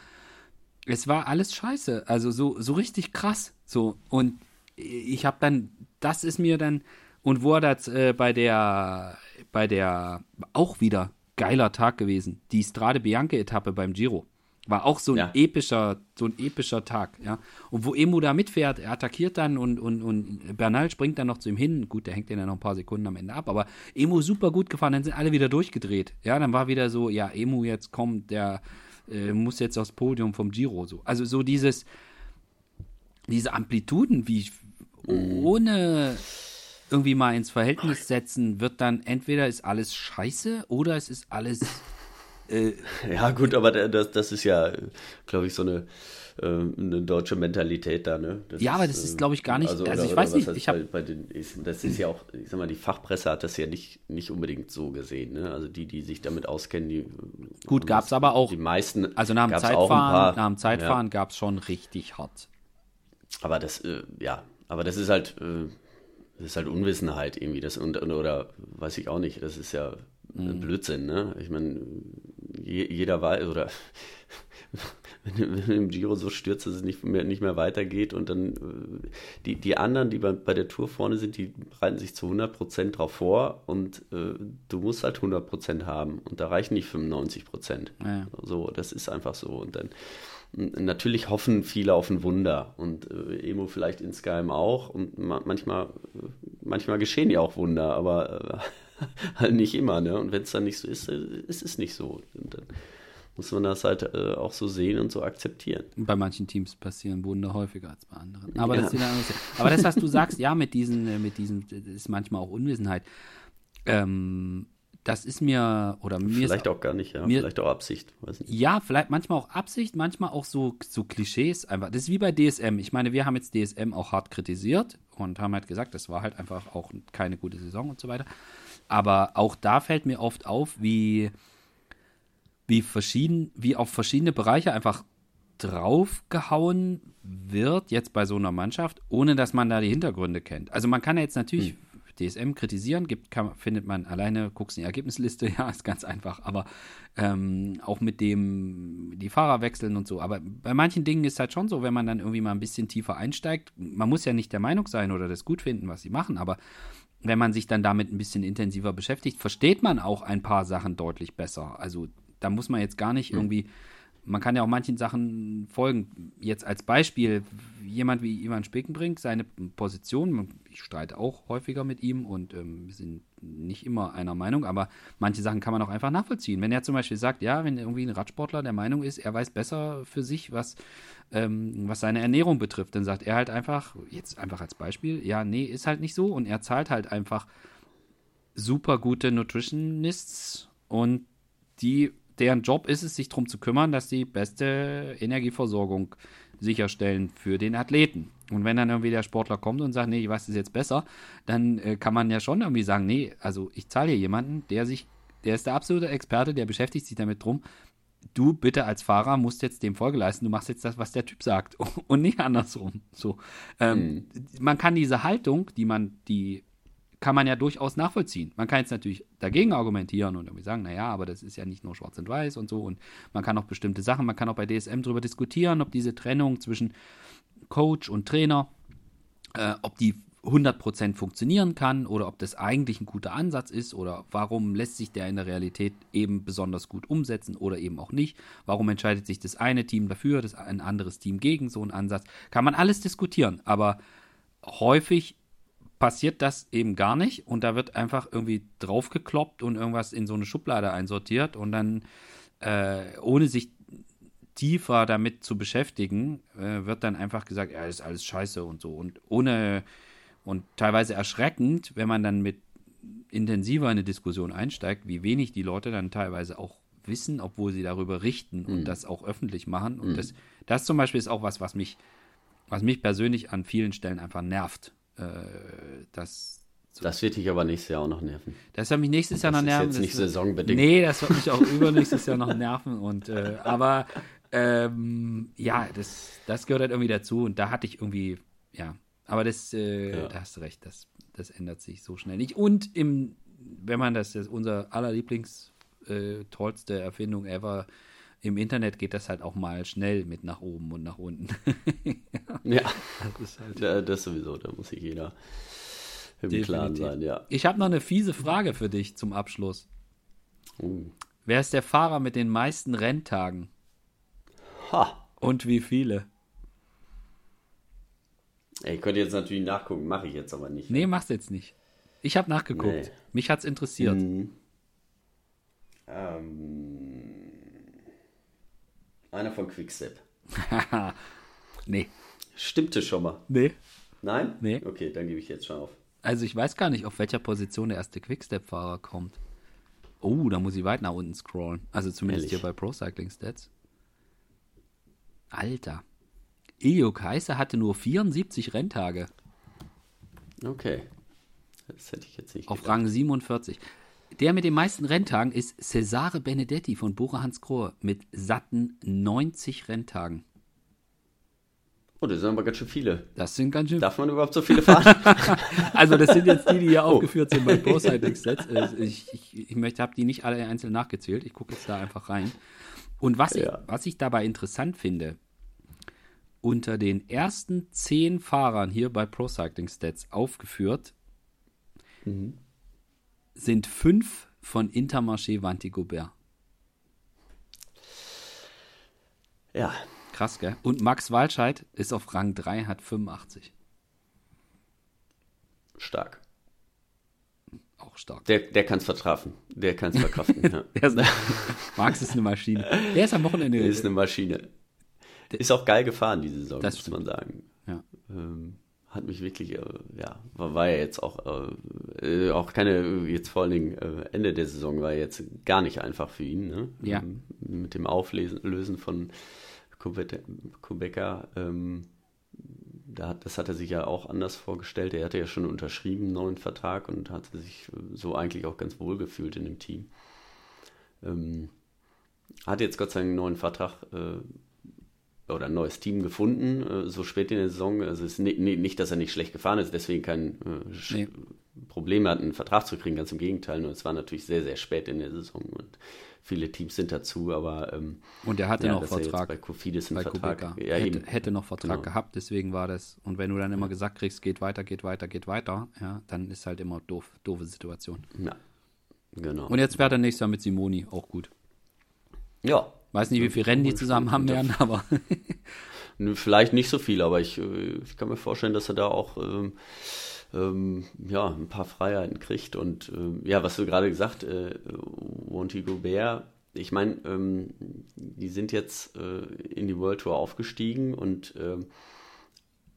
es war alles scheiße. Also so, so richtig krass. So. Und ich habe dann, das ist mir dann, und wo er das äh, bei der, bei der, auch wieder geiler Tag gewesen, die Strade Bianca-Etappe beim Giro. War auch so ein ja. epischer, so ein epischer Tag, ja. Und wo Emu da mitfährt, er attackiert dann und, und, und Bernal springt dann noch zu ihm hin. Gut, der hängt den ja noch ein paar Sekunden am Ende ab, aber Emu super gut gefahren, dann sind alle wieder durchgedreht. Ja, dann war wieder so, ja, Emu jetzt kommt, der äh, muss jetzt aufs Podium vom Giro so. Also so dieses, diese Amplituden, wie mhm. ohne irgendwie mal ins Verhältnis setzen, wird dann entweder ist alles scheiße oder es ist alles äh, ja, gut, aber das, das ist ja, glaube ich, so eine, äh, eine deutsche Mentalität da, ne? Das ja, ist, aber das ist, glaube ich, gar nicht. Also, also oder, ich weiß nicht, ich habe. Das ist ja auch, ich sag mal, die Fachpresse hat das ja nicht, nicht unbedingt so gesehen, ne? Also die, die sich damit auskennen, die. Gut, gab es aber auch. Die meisten. Also nach dem Zeitfahren, paar, nach dem Zeitfahren ja. gab es schon richtig hart. Aber das, äh, ja, aber das ist halt, äh, das ist halt Unwissenheit irgendwie, das und, oder weiß ich auch nicht, das ist ja mhm. Blödsinn, ne? Ich meine, jeder weiß, oder wenn, wenn im Giro so stürzt, dass es nicht mehr, nicht mehr weitergeht und dann äh, die, die anderen, die bei, bei der Tour vorne sind, die bereiten sich zu 100% drauf vor und äh, du musst halt 100% haben und da reichen nicht 95%. Ja. So, das ist einfach so und dann natürlich hoffen viele auf ein Wunder und äh, Emo vielleicht in Skyrim auch und ma manchmal, manchmal geschehen ja auch Wunder, aber äh, halt nicht immer, ne? Und wenn es dann nicht so ist, äh, ist es nicht so. Und dann muss man das halt äh, auch so sehen und so akzeptieren. Bei manchen Teams passieren Wunder häufiger als bei anderen. Aber, ja. das, aber das, was du sagst, ja, mit diesen, äh, mit diesen, ist manchmal auch Unwissenheit. Ähm, das ist mir, oder mir Vielleicht ist, auch gar nicht, ja. Mir, vielleicht auch Absicht. Ja, vielleicht manchmal auch Absicht, manchmal auch so, so Klischees einfach. Das ist wie bei DSM. Ich meine, wir haben jetzt DSM auch hart kritisiert und haben halt gesagt, das war halt einfach auch keine gute Saison und so weiter. Aber auch da fällt mir oft auf, wie, wie verschieden, wie auf verschiedene Bereiche einfach draufgehauen wird, jetzt bei so einer Mannschaft, ohne dass man da die Hintergründe kennt. Also man kann ja jetzt natürlich hm. DSM kritisieren, gibt, kann, findet man alleine, guckst in die Ergebnisliste, ja, ist ganz einfach, aber ähm, auch mit dem, die Fahrer wechseln und so. Aber bei manchen Dingen ist halt schon so, wenn man dann irgendwie mal ein bisschen tiefer einsteigt, man muss ja nicht der Meinung sein oder das gut finden, was sie machen, aber wenn man sich dann damit ein bisschen intensiver beschäftigt, versteht man auch ein paar Sachen deutlich besser. Also da muss man jetzt gar nicht mhm. irgendwie man kann ja auch manchen Sachen folgen. Jetzt als Beispiel, jemand wie Ivan Spekenbrink, seine Position, ich streite auch häufiger mit ihm und ähm, wir sind nicht immer einer Meinung, aber manche Sachen kann man auch einfach nachvollziehen. Wenn er zum Beispiel sagt, ja, wenn irgendwie ein Radsportler der Meinung ist, er weiß besser für sich, was, ähm, was seine Ernährung betrifft, dann sagt er halt einfach, jetzt einfach als Beispiel, ja, nee, ist halt nicht so und er zahlt halt einfach super gute Nutritionists und die deren Job ist es, sich darum zu kümmern, dass die beste Energieversorgung sicherstellen für den Athleten. Und wenn dann irgendwie der Sportler kommt und sagt, nee, ich weiß es jetzt besser, dann äh, kann man ja schon irgendwie sagen, nee, also ich zahle hier jemanden, der sich, der ist der absolute Experte, der beschäftigt sich damit drum. Du bitte als Fahrer musst jetzt dem Folge leisten, du machst jetzt das, was der Typ sagt und nicht andersrum. So, ähm, mhm. man kann diese Haltung, die man, die kann man ja durchaus nachvollziehen. Man kann jetzt natürlich dagegen argumentieren und irgendwie sagen, naja, aber das ist ja nicht nur schwarz und weiß und so. Und man kann auch bestimmte Sachen, man kann auch bei DSM darüber diskutieren, ob diese Trennung zwischen Coach und Trainer, äh, ob die 100% funktionieren kann oder ob das eigentlich ein guter Ansatz ist oder warum lässt sich der in der Realität eben besonders gut umsetzen oder eben auch nicht. Warum entscheidet sich das eine Team dafür, das ein anderes Team gegen so einen Ansatz. Kann man alles diskutieren, aber häufig passiert das eben gar nicht und da wird einfach irgendwie draufgekloppt und irgendwas in so eine Schublade einsortiert und dann, äh, ohne sich tiefer damit zu beschäftigen, äh, wird dann einfach gesagt, ja, ist alles scheiße und so und ohne und teilweise erschreckend, wenn man dann mit intensiver in eine Diskussion einsteigt, wie wenig die Leute dann teilweise auch wissen, obwohl sie darüber richten und mhm. das auch öffentlich machen. Und mhm. das, das zum Beispiel ist auch was, was mich, was mich persönlich an vielen Stellen einfach nervt. Äh, das, so. das wird dich aber nächstes Jahr auch noch nerven. Das wird mich nächstes Jahr noch nerven. Das ist jetzt nicht saisonbedingt. Nee, das wird mich auch übernächstes Jahr noch nerven. Und, äh, aber ähm, ja, das, das gehört halt irgendwie dazu. Und da hatte ich irgendwie, ja, aber das, äh, ja. da hast du recht, das, das ändert sich so schnell nicht. Und im, wenn man das, das unser allerlieblings äh, tollste Erfindung ever im Internet geht das halt auch mal schnell mit nach oben und nach unten. ja, das, ist halt ja, das sowieso, da muss sich jeder im Definitiv. Klaren sein, ja. Ich habe noch eine fiese Frage für dich zum Abschluss. Uh. Wer ist der Fahrer mit den meisten Renntagen? Ha. Und wie viele? Ich könnte jetzt natürlich nachgucken, mache ich jetzt aber nicht. Nee, machst jetzt nicht. Ich habe nachgeguckt. Nee. Mich hat's interessiert. Mhm. Ähm, einer von Quickstep. nee. Stimmte schon mal. Nee. Nein? Nee. Okay, dann gebe ich jetzt schon auf. Also ich weiß gar nicht, auf welcher Position der erste Quickstep-Fahrer kommt. Oh, da muss ich weit nach unten scrollen. Also zumindest Ehrlich? hier bei Pro Cycling Stats. Alter. Ilio Kaiser hatte nur 74 Renntage. Okay. Das hätte ich jetzt nicht Auf gedacht. Rang 47. Der mit den meisten Renntagen ist Cesare Benedetti von Bora Hans Krohe mit satten 90 Renntagen. Oh, das sind aber ganz schön viele. Das sind ganz schön Darf man überhaupt so viele fahren? also, das sind jetzt die, die hier oh. aufgeführt sind bei Pro Cycling Stats. Ich, ich, ich möchte, habe die nicht alle einzeln nachgezählt. Ich gucke jetzt da einfach rein. Und was, ja. ich, was ich dabei interessant finde, unter den ersten zehn Fahrern hier bei Pro Cycling Stats aufgeführt, mhm. Sind fünf von Intermarché Vanti Gobert. Ja. Krass, gell? Und Max Walscheid ist auf Rang 3, hat 85. Stark. Auch stark. Der, der kann es vertrafen. Der kann es verkraften. ja. ist Max ist eine Maschine. Der ist am Wochenende. Der ist eine Maschine. Ist auch geil gefahren, diese Saison, das muss man sagen. Ja. Ähm, hat mich wirklich, äh, ja, war, war, ja jetzt auch, äh, auch keine, jetzt vor allen Dingen äh, Ende der Saison war jetzt gar nicht einfach für ihn, ne? Ja. Ähm, mit dem Auflösen von Kubeka, ähm, da, das hat er sich ja auch anders vorgestellt. Er hatte ja schon unterschrieben einen neuen Vertrag und hatte sich so eigentlich auch ganz wohl gefühlt in dem Team. Ähm, hat jetzt Gott sei Dank einen neuen Vertrag äh, oder ein neues Team gefunden, äh, so spät in der Saison. Also es ist nicht, nicht, dass er nicht schlecht gefahren ist, deswegen kein äh, nee. Problem hat, einen Vertrag zu kriegen, ganz im Gegenteil. Nur es war natürlich sehr, sehr spät in der Saison und viele Teams sind dazu, aber ähm, und er hatte ja, noch Vertrag bei Kofidis einen Vertrag. Ja, hätte, hätte, noch Vertrag genau. gehabt, deswegen war das. Und wenn du dann immer gesagt kriegst, geht weiter, geht weiter, geht weiter, ja, dann ist halt immer doof, doofe Situation. Ja, genau. Und jetzt fährt er nächstes Jahr mit Simoni, auch gut. Ja, Weiß nicht, wie viele Rennen die zusammen haben werden, aber. Vielleicht nicht so viel, aber ich, äh, ich, kann mir vorstellen, dass er da auch ähm, ähm, ja, ein paar Freiheiten kriegt. Und äh, ja, was du gerade gesagt, äh, Monty Gobert, ich meine, ähm, die sind jetzt äh, in die World Tour aufgestiegen und äh,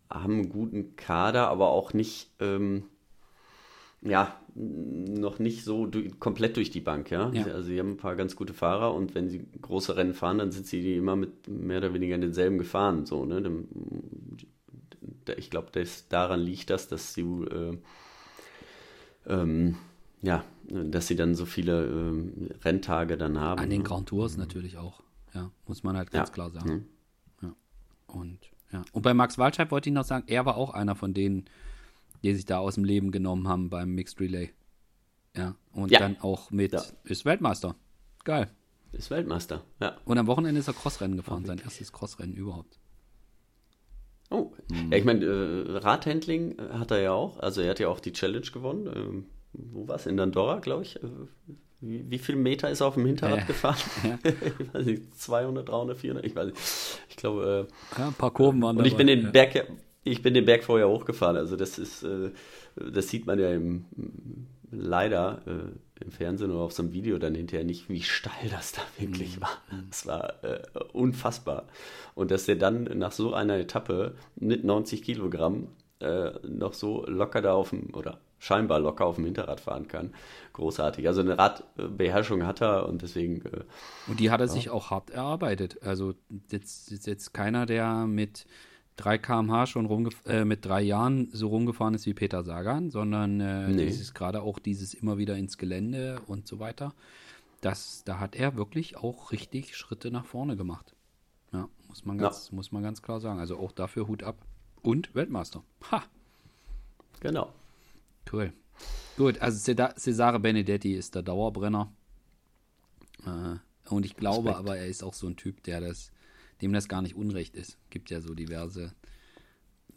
haben einen guten Kader, aber auch nicht. Ähm, ja, noch nicht so durch, komplett durch die Bank, ja? ja? Also sie haben ein paar ganz gute Fahrer und wenn sie große Rennen fahren, dann sind sie immer mit mehr oder weniger denselben gefahren. So, ne? Ich glaube, daran liegt das, dass sie äh, ähm, ja, dass sie dann so viele äh, Renntage dann haben. An den ne? Grand Tours mhm. natürlich auch, ja, muss man halt ganz ja. klar sagen. Mhm. Ja. Und ja. Und bei Max Waldscheid wollte ich noch sagen, er war auch einer von denen, die sich da aus dem Leben genommen haben beim Mixed Relay. Ja, und ja. dann auch mit, ja. ist Weltmeister. Geil. Ist Weltmeister, ja. Und am Wochenende ist er Crossrennen gefahren, sein erstes Crossrennen überhaupt. Oh, mhm. ja, ich meine, äh, Radhandling hat er ja auch, also er hat ja auch die Challenge gewonnen. Ähm, wo war es? In Andorra, glaube ich. Äh, wie, wie viel Meter ist er auf dem Hinterrad ja. gefahren? Ich weiß nicht, 200, 300, 400, ich weiß nicht. Ich glaube. Äh, ja, ein paar Kurven waren Und ich bin den Berg ich bin den Berg vorher hochgefahren, also das ist, äh, das sieht man ja im, leider äh, im Fernsehen oder auf so einem Video dann hinterher nicht, wie steil das da wirklich mhm. war. Das war äh, unfassbar. Und dass der dann nach so einer Etappe mit 90 Kilogramm äh, noch so locker da auf dem, oder scheinbar locker auf dem Hinterrad fahren kann. Großartig. Also eine Radbeherrschung hat er und deswegen. Äh, und die hat er ja. sich auch hart erarbeitet. Also jetzt, jetzt, jetzt keiner, der mit 3 km/h schon äh, mit drei Jahren so rumgefahren ist wie Peter Sagan, sondern äh, nee. dieses gerade auch dieses immer wieder ins Gelände und so weiter. Das, da hat er wirklich auch richtig Schritte nach vorne gemacht. Ja, muss man ganz, ja. muss man ganz klar sagen. Also auch dafür Hut ab. Und Weltmeister. Ha! Genau. Cool. Gut, also Cesare Benedetti ist der Dauerbrenner. Äh, und ich glaube Respekt. aber, er ist auch so ein Typ, der das dem das gar nicht unrecht ist. Gibt ja so diverse.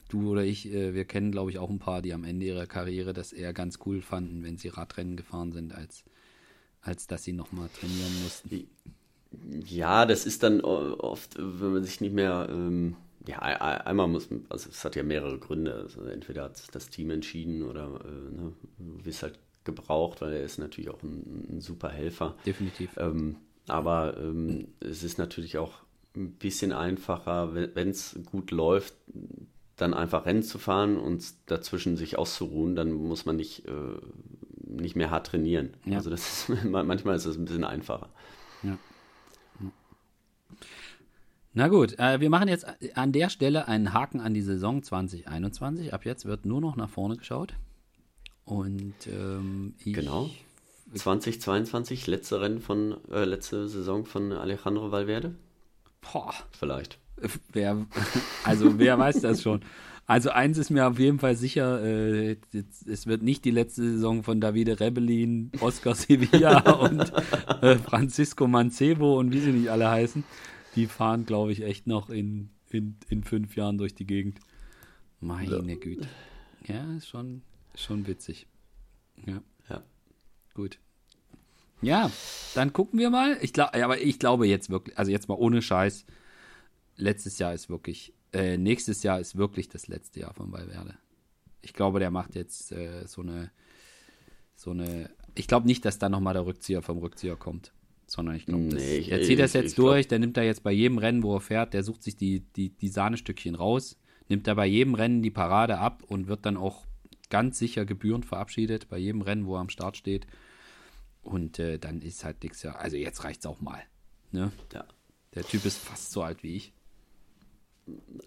Du oder ich, äh, wir kennen, glaube ich, auch ein paar, die am Ende ihrer Karriere das eher ganz cool fanden, wenn sie Radrennen gefahren sind, als, als dass sie nochmal trainieren mussten. Ja, das ist dann oft, wenn man sich nicht mehr. Ähm, ja, einmal muss man, also es hat ja mehrere Gründe. Also entweder hat das Team entschieden oder äh, ne, du wirst halt gebraucht, weil er ist natürlich auch ein, ein super Helfer. Definitiv. Ähm, aber ähm, es ist natürlich auch ein bisschen einfacher, wenn es gut läuft, dann einfach Rennen zu fahren und dazwischen sich auszuruhen, dann muss man nicht, äh, nicht mehr hart trainieren. Ja. Also das ist, manchmal ist es ein bisschen einfacher. Ja. Na gut, äh, wir machen jetzt an der Stelle einen Haken an die Saison 2021. Ab jetzt wird nur noch nach vorne geschaut. Und ähm, ich, genau. 2022, letzte Rennen von äh, letzte Saison von Alejandro Valverde. Boah. Vielleicht. Wer, also wer weiß das schon? Also eins ist mir auf jeden Fall sicher, äh, es wird nicht die letzte Saison von Davide Rebellin, Oscar Sevilla und äh, Francisco Mancebo und wie sie nicht alle heißen. Die fahren, glaube ich, echt noch in, in, in fünf Jahren durch die Gegend. Meine ja. Güte. Ja, ist schon, schon witzig. Ja. Ja. Gut. Ja, dann gucken wir mal. Ich glaube, aber ich glaube jetzt wirklich, also jetzt mal ohne Scheiß, letztes Jahr ist wirklich äh, nächstes Jahr ist wirklich das letzte Jahr von Valverde. Ich glaube, der macht jetzt äh, so eine, so eine. Ich glaube nicht, dass da nochmal der Rückzieher vom Rückzieher kommt. Sondern ich glaube, nee, er zieht das jetzt durch, der nimmt da jetzt bei jedem Rennen, wo er fährt, der sucht sich die, die, die Sahnestückchen raus, nimmt da bei jedem Rennen die Parade ab und wird dann auch ganz sicher gebührend verabschiedet, bei jedem Rennen, wo er am Start steht. Und äh, dann ist halt nichts ja. Also jetzt reicht es auch mal. Ne? Ja. Der Typ ist fast so alt wie ich.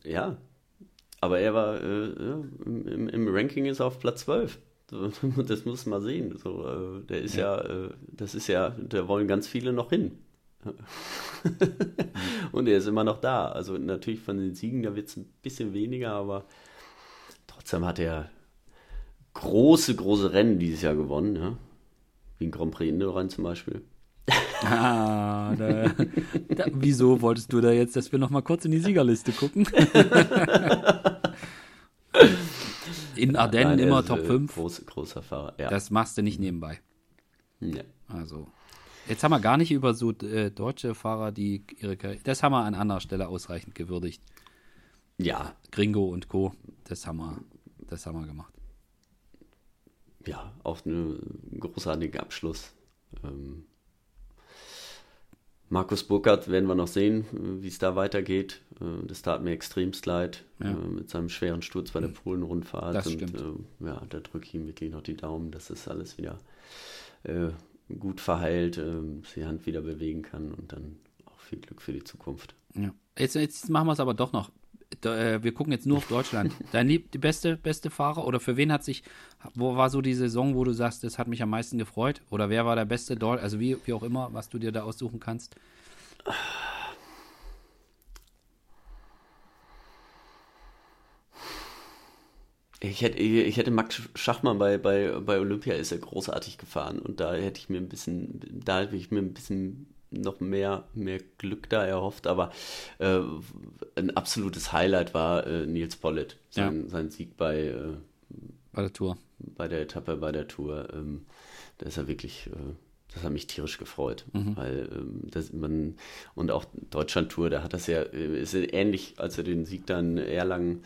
Ja, aber er war äh, im, im, Ranking ist er auf Platz 12. Das muss man sehen. So, äh, der ist ja, ja äh, das ist ja, da wollen ganz viele noch hin. Und er ist immer noch da. Also natürlich von den Siegen, da wird es ein bisschen weniger, aber trotzdem hat er große, große Rennen dieses Jahr gewonnen. Ja? Wie ein Grand Prix Indoran zum Beispiel. Ah, da, da, wieso wolltest du da jetzt, dass wir noch mal kurz in die Siegerliste gucken? in Ardennen Nein, immer Top 5. Groß, großer Fahrer, ja. Das machst du nicht nebenbei. Ja. Also, jetzt haben wir gar nicht über so äh, deutsche Fahrer, die ihre das haben wir an anderer Stelle ausreichend gewürdigt. Ja. Gringo und Co., das haben wir, das haben wir gemacht. Ja, auch einen großartigen Abschluss. Ähm, Markus Burkhardt werden wir noch sehen, wie es da weitergeht. Äh, das tat mir extremst leid ja. Äh, mit seinem schweren Sturz bei der Polen-Rundfahrt. Das stimmt. Und, äh, ja, da drücke ich ihm wirklich noch die Daumen, dass es alles wieder äh, gut verheilt, äh, die Hand wieder bewegen kann und dann auch viel Glück für die Zukunft. Ja. Jetzt, jetzt machen wir es aber doch noch wir gucken jetzt nur auf Deutschland. Dein lieb, die beste, beste Fahrer oder für wen hat sich, wo war so die Saison, wo du sagst, das hat mich am meisten gefreut? Oder wer war der beste Deutsch, also wie, wie auch immer, was du dir da aussuchen kannst? Ich hätte, ich hätte Max Schachmann bei, bei, bei Olympia ist er großartig gefahren und da hätte ich mir ein bisschen, da hätte ich mir ein bisschen noch mehr, mehr Glück da erhofft, aber äh, ein absolutes Highlight war äh, Nils Pollitt, sein, ja. sein Sieg bei, äh, bei der Tour. Bei der Etappe, bei der Tour. Ähm, da ist er wirklich, äh, das hat mich tierisch gefreut, mhm. weil ähm, das, man, und auch Deutschland-Tour, da hat das ja, äh, ist ähnlich, als er den Sieg dann Erlangen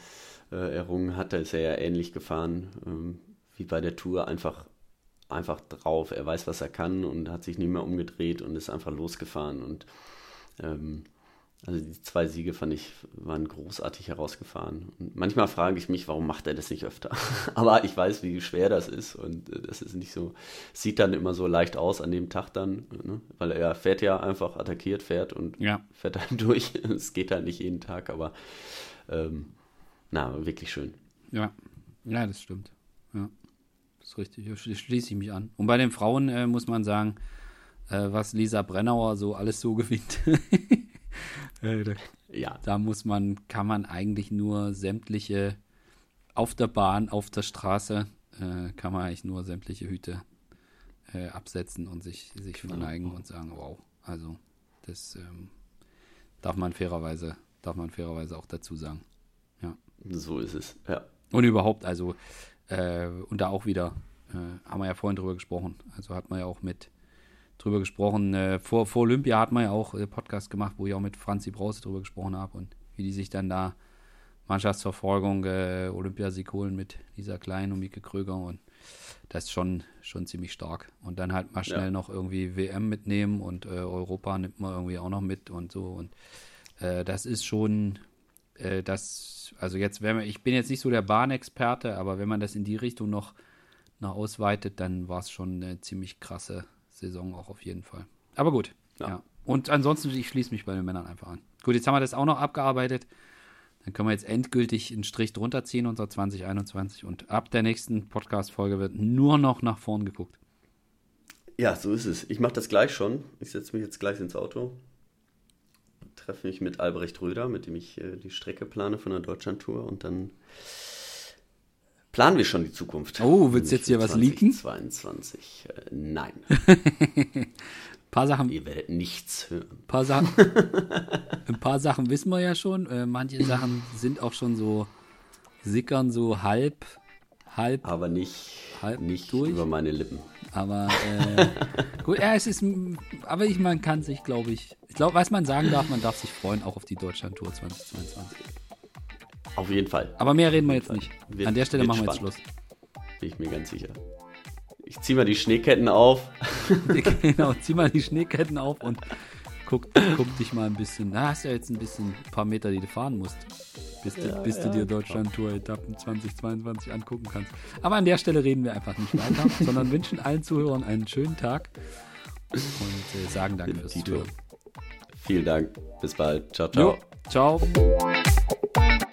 äh, errungen hat, da ist er ja ähnlich gefahren ähm, wie bei der Tour, einfach einfach drauf. Er weiß, was er kann und hat sich nicht mehr umgedreht und ist einfach losgefahren. Und ähm, also die zwei Siege fand ich, waren großartig herausgefahren. Und manchmal frage ich mich, warum macht er das nicht öfter? Aber ich weiß, wie schwer das ist und äh, das ist nicht so, sieht dann immer so leicht aus an dem Tag dann, ne? weil er fährt ja einfach attackiert, fährt und ja. fährt dann durch. Es geht halt nicht jeden Tag, aber ähm, na, wirklich schön. Ja, ja, das stimmt. Ja ist richtig, da schließe ich mich an. Und bei den Frauen äh, muss man sagen, äh, was Lisa Brennauer so alles so gewinnt. äh, da, ja. Da muss man, kann man eigentlich nur sämtliche auf der Bahn, auf der Straße, äh, kann man eigentlich nur sämtliche Hüte äh, absetzen und sich, sich verneigen genau. und sagen, wow, also das ähm, darf man fairerweise, darf man fairerweise auch dazu sagen. Ja. So ist es, ja. Und überhaupt, also äh, und da auch wieder, äh, haben wir ja vorhin drüber gesprochen. Also hat man ja auch mit drüber gesprochen. Äh, vor, vor Olympia hat man ja auch äh, Podcast gemacht, wo ich auch mit Franzi Brause drüber gesprochen habe und wie die sich dann da Mannschaftsverfolgung, äh, Olympiasieg holen mit Lisa Klein und Mieke Kröger und das ist schon, schon ziemlich stark. Und dann halt mal schnell ja. noch irgendwie WM mitnehmen und äh, Europa nimmt man irgendwie auch noch mit und so. Und äh, das ist schon, äh, das, also jetzt, wenn man, ich bin jetzt nicht so der Bahnexperte, aber wenn man das in die Richtung noch, noch ausweitet, dann war es schon eine ziemlich krasse Saison auch auf jeden Fall. Aber gut, ja. ja. Und ansonsten, ich schließe mich bei den Männern einfach an. Gut, jetzt haben wir das auch noch abgearbeitet. Dann können wir jetzt endgültig einen Strich drunter ziehen, unser 2021. Und ab der nächsten Podcast-Folge wird nur noch nach vorn geguckt. Ja, so ist es. Ich mache das gleich schon. Ich setze mich jetzt gleich ins Auto. Treffe mich mit Albrecht Röder, mit dem ich äh, die Strecke plane von der Deutschlandtour und dann planen wir schon die Zukunft. Oh, willst du jetzt hier was leaken? 22. Äh, nein. paar Sachen. Ihr werdet nichts hören. Paar Sachen, ein paar Sachen wissen wir ja schon. Äh, manche Sachen sind auch schon so sickern so halb, halb. Aber nicht, halb nicht durch. über meine Lippen. Aber äh, gut, ja, es ist, aber ich, man kann sich, glaube ich, ich glaube, was man sagen darf, man darf sich freuen, auch auf die Deutschland-Tour 2022. Auf jeden Fall. Aber mehr reden wir jetzt nicht. Wird, An der Stelle machen wir spannend. jetzt Schluss. Bin ich mir ganz sicher. Ich zieh mal die Schneeketten auf. genau, zieh mal die Schneeketten auf und guck, guck dich mal ein bisschen. Da hast du ja jetzt ein bisschen ein paar Meter, die du fahren musst bis, ja, du, bis ja, du dir Deutschland-Tour-Etappen 2022 angucken kannst. Aber an der Stelle reden wir einfach nicht weiter, sondern wünschen allen Zuhörern einen schönen Tag und äh, sagen Danke fürs Zuhören. Vielen Dank. Bis bald. Ciao, ciao. Jo, ciao.